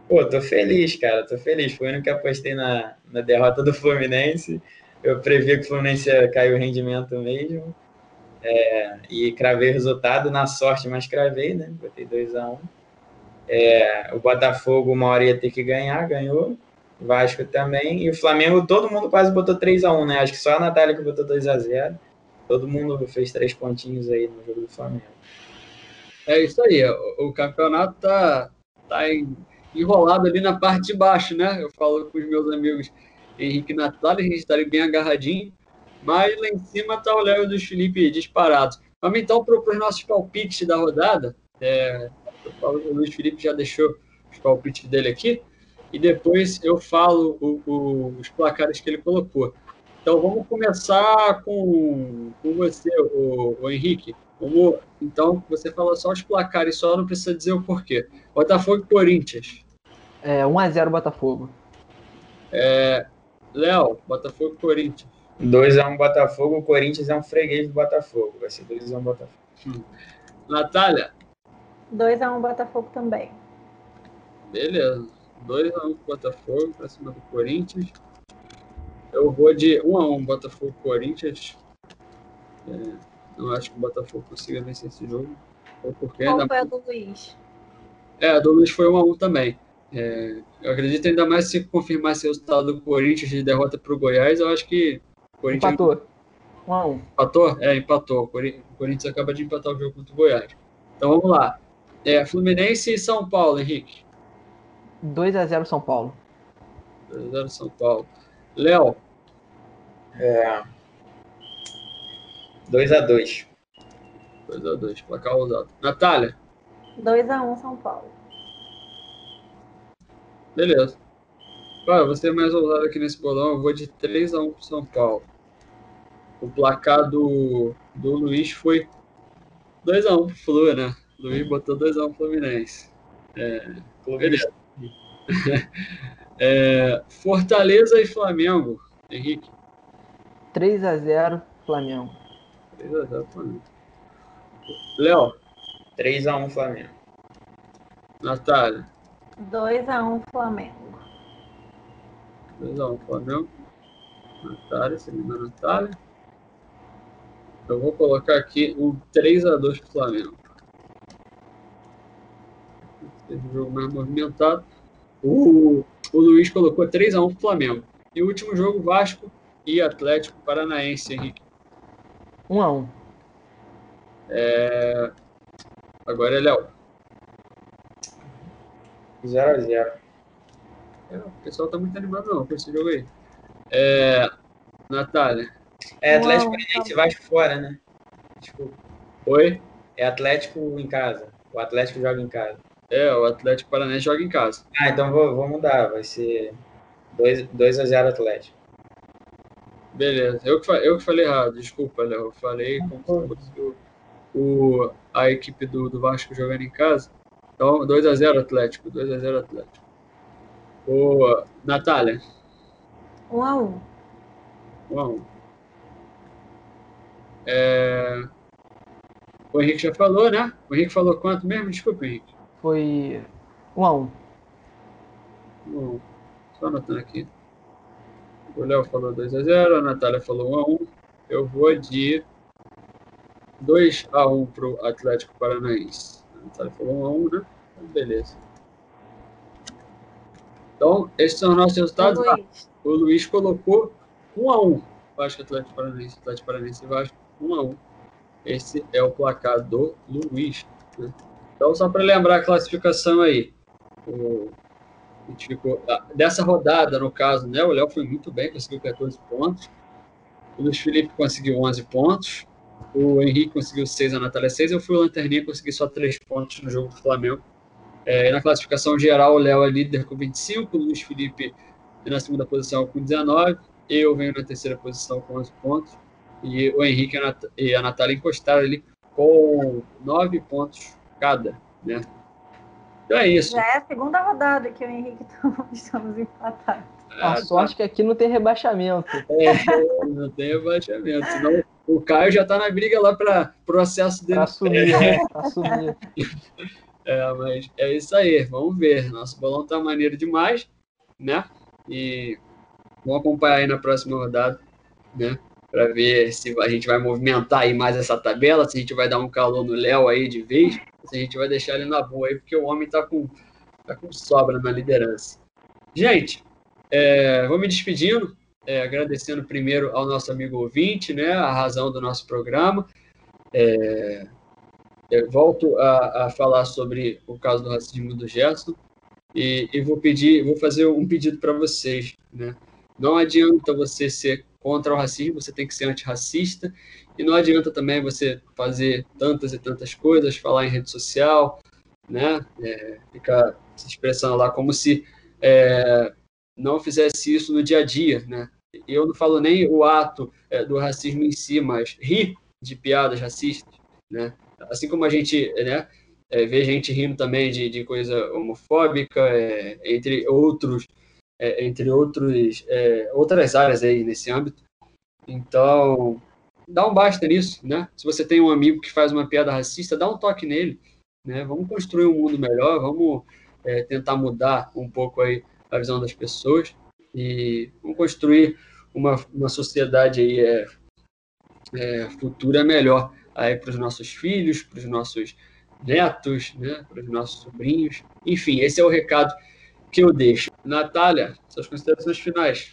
Pô, tô feliz, cara, tô feliz. Foi o que apostei na, na derrota do Fluminense. Eu previ que o Fluminense ia cair o rendimento mesmo. É, e cravei o resultado na sorte, mas cravei, né? Botei 2x1. Um. É, o Botafogo, uma hora ia ter que ganhar, ganhou. Vasco também. E o Flamengo, todo mundo quase botou 3x1, né? Acho que só a Natália que botou 2x0. Todo mundo fez três pontinhos aí no jogo do Flamengo. É isso aí. O, o campeonato tá, tá enrolado ali na parte de baixo, né? Eu falo com os meus amigos Henrique Natália, a gente tá ali bem agarradinho. Mas lá em cima tá o Léo e o Felipe disparados. Vamos então para os nossos palpites da rodada. É, o Luiz Felipe já deixou os palpites dele aqui e depois eu falo o, o, os placares que ele colocou. Então vamos começar com, com você, o, o Henrique. Vamos, então você fala só os placares, só não precisa dizer o porquê. Botafogo e Corinthians. É, 1x0 Botafogo. É, Léo, Botafogo e Corinthians. 2x1 Botafogo, o Corinthians é um freguês do Botafogo. Vai ser 2x1 Botafogo. Hum. Natália? 2x1 Botafogo também. Beleza. 2x1 Botafogo para cima do Corinthians. Eu vou de 1x1 Botafogo Corinthians. É, não acho que o Botafogo consiga vencer esse jogo. Porque Qual foi a do Luiz? É, a do Luiz foi 1x1 também. É, eu acredito ainda mais se confirmasse o resultado do Corinthians de derrota para o Goiás, eu acho que Corinthians... Empatou. 1x1. Empatou? É, empatou. O Corinthians acaba de empatar o jogo contra o Goiás. Então vamos lá. É, Fluminense e São Paulo, Henrique. 2 a 0 São Paulo. 2 a 0 São Paulo. Léo. É. 2 a 2 2 a 2 placar ousado. Natália. 2 a 1 São Paulo. Beleza. Cara, você é mais ousado aqui nesse bolão. Eu vou de 3 a 1 pro São Paulo. O placar do, do Luiz foi 2 a 1 pro Flu, né? O Luiz botou 2 a 1 pro Fluminense. É, beleza. é, Fortaleza e Flamengo, Henrique. 3 a 0 Flamengo. 3 a 0 Flamengo. Léo. 3 a 1 Flamengo. Natália. 2 a 1 Flamengo. 2 a 1 Flamengo. Natália, segunda Natália. Eu vou colocar aqui um 3 a 2 Flamengo. Teve um jogo mais movimentado. O, o Luiz colocou 3x1 pro Flamengo. E o último jogo, Vasco e Atlético Paranaense, Henrique. 1x1. É... Agora é Léo. 0x0. É, o pessoal tá muito animado não com esse jogo aí. É... Natália. É Atlético Paranaense e Vasco fora, né? Desculpa. Oi? É Atlético em casa. O Atlético joga em casa. É, o Atlético Paranaense joga em casa. Ah, então vou, vou mudar. Vai ser 2, 2 a 0 Atlético. Beleza. Eu que, eu que falei errado, desculpa, Léo. Eu falei como se fosse o, o, a equipe do, do Vasco jogando em casa. Então, 2 a 0 Atlético. 2 a 0 Atlético. Boa. Natália. 1 a 1 1 a 1 é... O Henrique já falou, né? O Henrique falou quanto mesmo? Desculpa, Henrique. Foi 1 a 1 1 Só anotando aqui. O Léo falou 2 a 0 a Natália falou 1 a 1 Eu vou de 2 a 1 para o Atlético Paranaense. Falou 1 a 1 né? Então, beleza. Então, esses são os nossos resultados. O Luiz, o Luiz colocou 1 a 1 Vasco Atlético Paranaense, Atlético Paranaense e Vasco 1 a 1 Esse é o placar do Luiz. Né? Então, só para lembrar a classificação aí. O, a gente ficou, ah, dessa rodada, no caso, né, o Léo foi muito bem, conseguiu 14 pontos. O Luiz Felipe conseguiu 11 pontos. O Henrique conseguiu 6, a Natália 6. Eu fui o Lanterninha, consegui só 3 pontos no jogo do Flamengo. É, na classificação geral, o Léo é líder com 25, o Luiz Felipe na segunda posição com 19, eu venho na terceira posição com 11 pontos, e o Henrique e a Natália encostaram ali com 9 pontos cada, né? Então é isso. Já é a segunda rodada que o Henrique estamos empatados. A sorte é que aqui não tem rebaixamento. É, não tem rebaixamento. Senão o Caio já está na briga lá para processo dele. Para assumir, né? assumir. É, mas é isso aí. Vamos ver. Nosso bolão tá maneiro demais, né? E vamos acompanhar aí na próxima rodada, né? Para ver se a gente vai movimentar aí mais essa tabela, se a gente vai dar um calor no Léo aí de vez, se a gente vai deixar ele na boa aí, porque o homem tá com, tá com sobra na liderança. Gente, é, vou me despedindo, é, agradecendo primeiro ao nosso amigo ouvinte, né? A razão do nosso programa. É, eu volto a, a, falar sobre o caso do racismo do Gerson e, e vou pedir, vou fazer um pedido para vocês, né? Não adianta você ser contra o racismo, você tem que ser antirracista e não adianta também você fazer tantas e tantas coisas, falar em rede social, né? É, ficar se expressando lá como se é, não fizesse isso no dia a dia, né? Eu não falo nem o ato é, do racismo em si, mas rir de piadas racistas, né? Assim como a gente, né, é, vê gente rindo também de, de coisa homofóbica, é, entre outros, é, entre outros, é, outras áreas aí nesse âmbito. Então, dá um basta nisso, né? Se você tem um amigo que faz uma piada racista, dá um toque nele, né? Vamos construir um mundo melhor, vamos é, tentar mudar um pouco aí a visão das pessoas e vamos construir uma, uma sociedade aí é, é, futura melhor aí para os nossos filhos, para os nossos netos, né, para os nossos sobrinhos. Enfim, esse é o recado que eu deixo. Natália, suas considerações finais.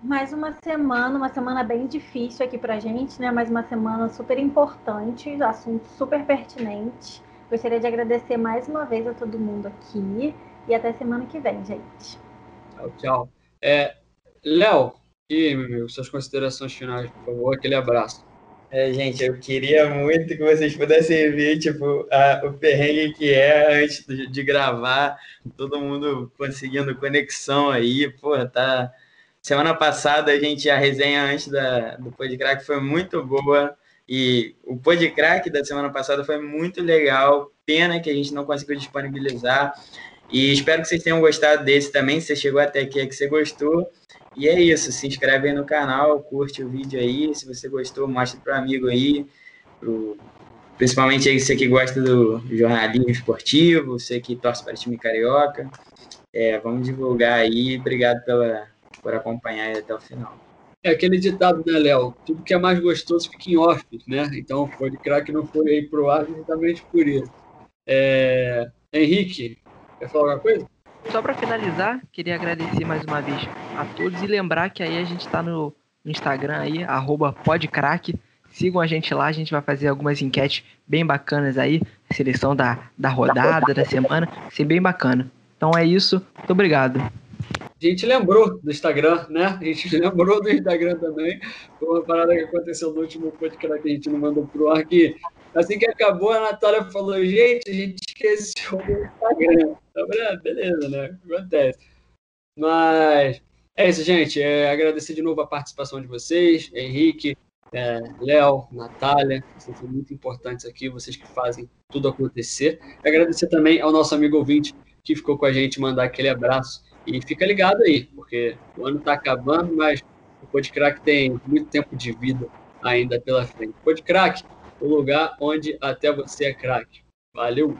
Mais uma semana, uma semana bem difícil aqui para gente, né? Mais uma semana super importante, assunto super pertinente. Gostaria de agradecer mais uma vez a todo mundo aqui e até semana que vem, gente. Tchau, tchau. É, Léo, e meu amigo, suas considerações finais, por favor, aquele abraço. É, gente, eu queria muito que vocês pudessem ver, tipo, a, o perrengue que é antes de, de, gravar, todo mundo conseguindo conexão aí, pô, tá... Semana passada a gente, a resenha antes da, do Podcrack foi muito boa, e o Podcrack da semana passada foi muito legal, pena que a gente não conseguiu disponibilizar, e espero que vocês tenham gostado desse também, se você chegou até aqui é que você gostou, e é isso, se inscreve aí no canal, curte o vídeo aí, se você gostou, mostra para amigo aí, pro, principalmente aí você que gosta do jornalismo esportivo, você que torce para o time carioca. É, vamos divulgar aí, obrigado pela, por acompanhar até o final. É aquele ditado, né, Léo? Tudo que é mais gostoso fica em off, né? Então, foi de craque não foi aí pro ar justamente por isso. É... Henrique, quer falar alguma coisa? Só para finalizar, queria agradecer mais uma vez a todos e lembrar que aí a gente está no Instagram aí, podcrack. Sigam a gente lá, a gente vai fazer algumas enquetes bem bacanas aí, seleção da, da rodada, da semana, vai ser bem bacana. Então é isso, muito obrigado. A gente lembrou do Instagram, né? A gente lembrou do Instagram também. Foi uma parada que aconteceu no último podcast que a gente não mandou pro ar, que assim que acabou, a Natália falou, gente, a gente esqueceu do Instagram. Tá beleza, né? Acontece. Mas é isso, gente. É, agradecer de novo a participação de vocês, Henrique, é, Léo, Natália, vocês são muito importantes aqui, vocês que fazem tudo acontecer. Agradecer também ao nosso amigo ouvinte que ficou com a gente, mandar aquele abraço e fica ligado aí, porque o ano está acabando, mas Podcrack tem muito tempo de vida ainda pela frente. Podcrack, o lugar onde até você é craque. Valeu!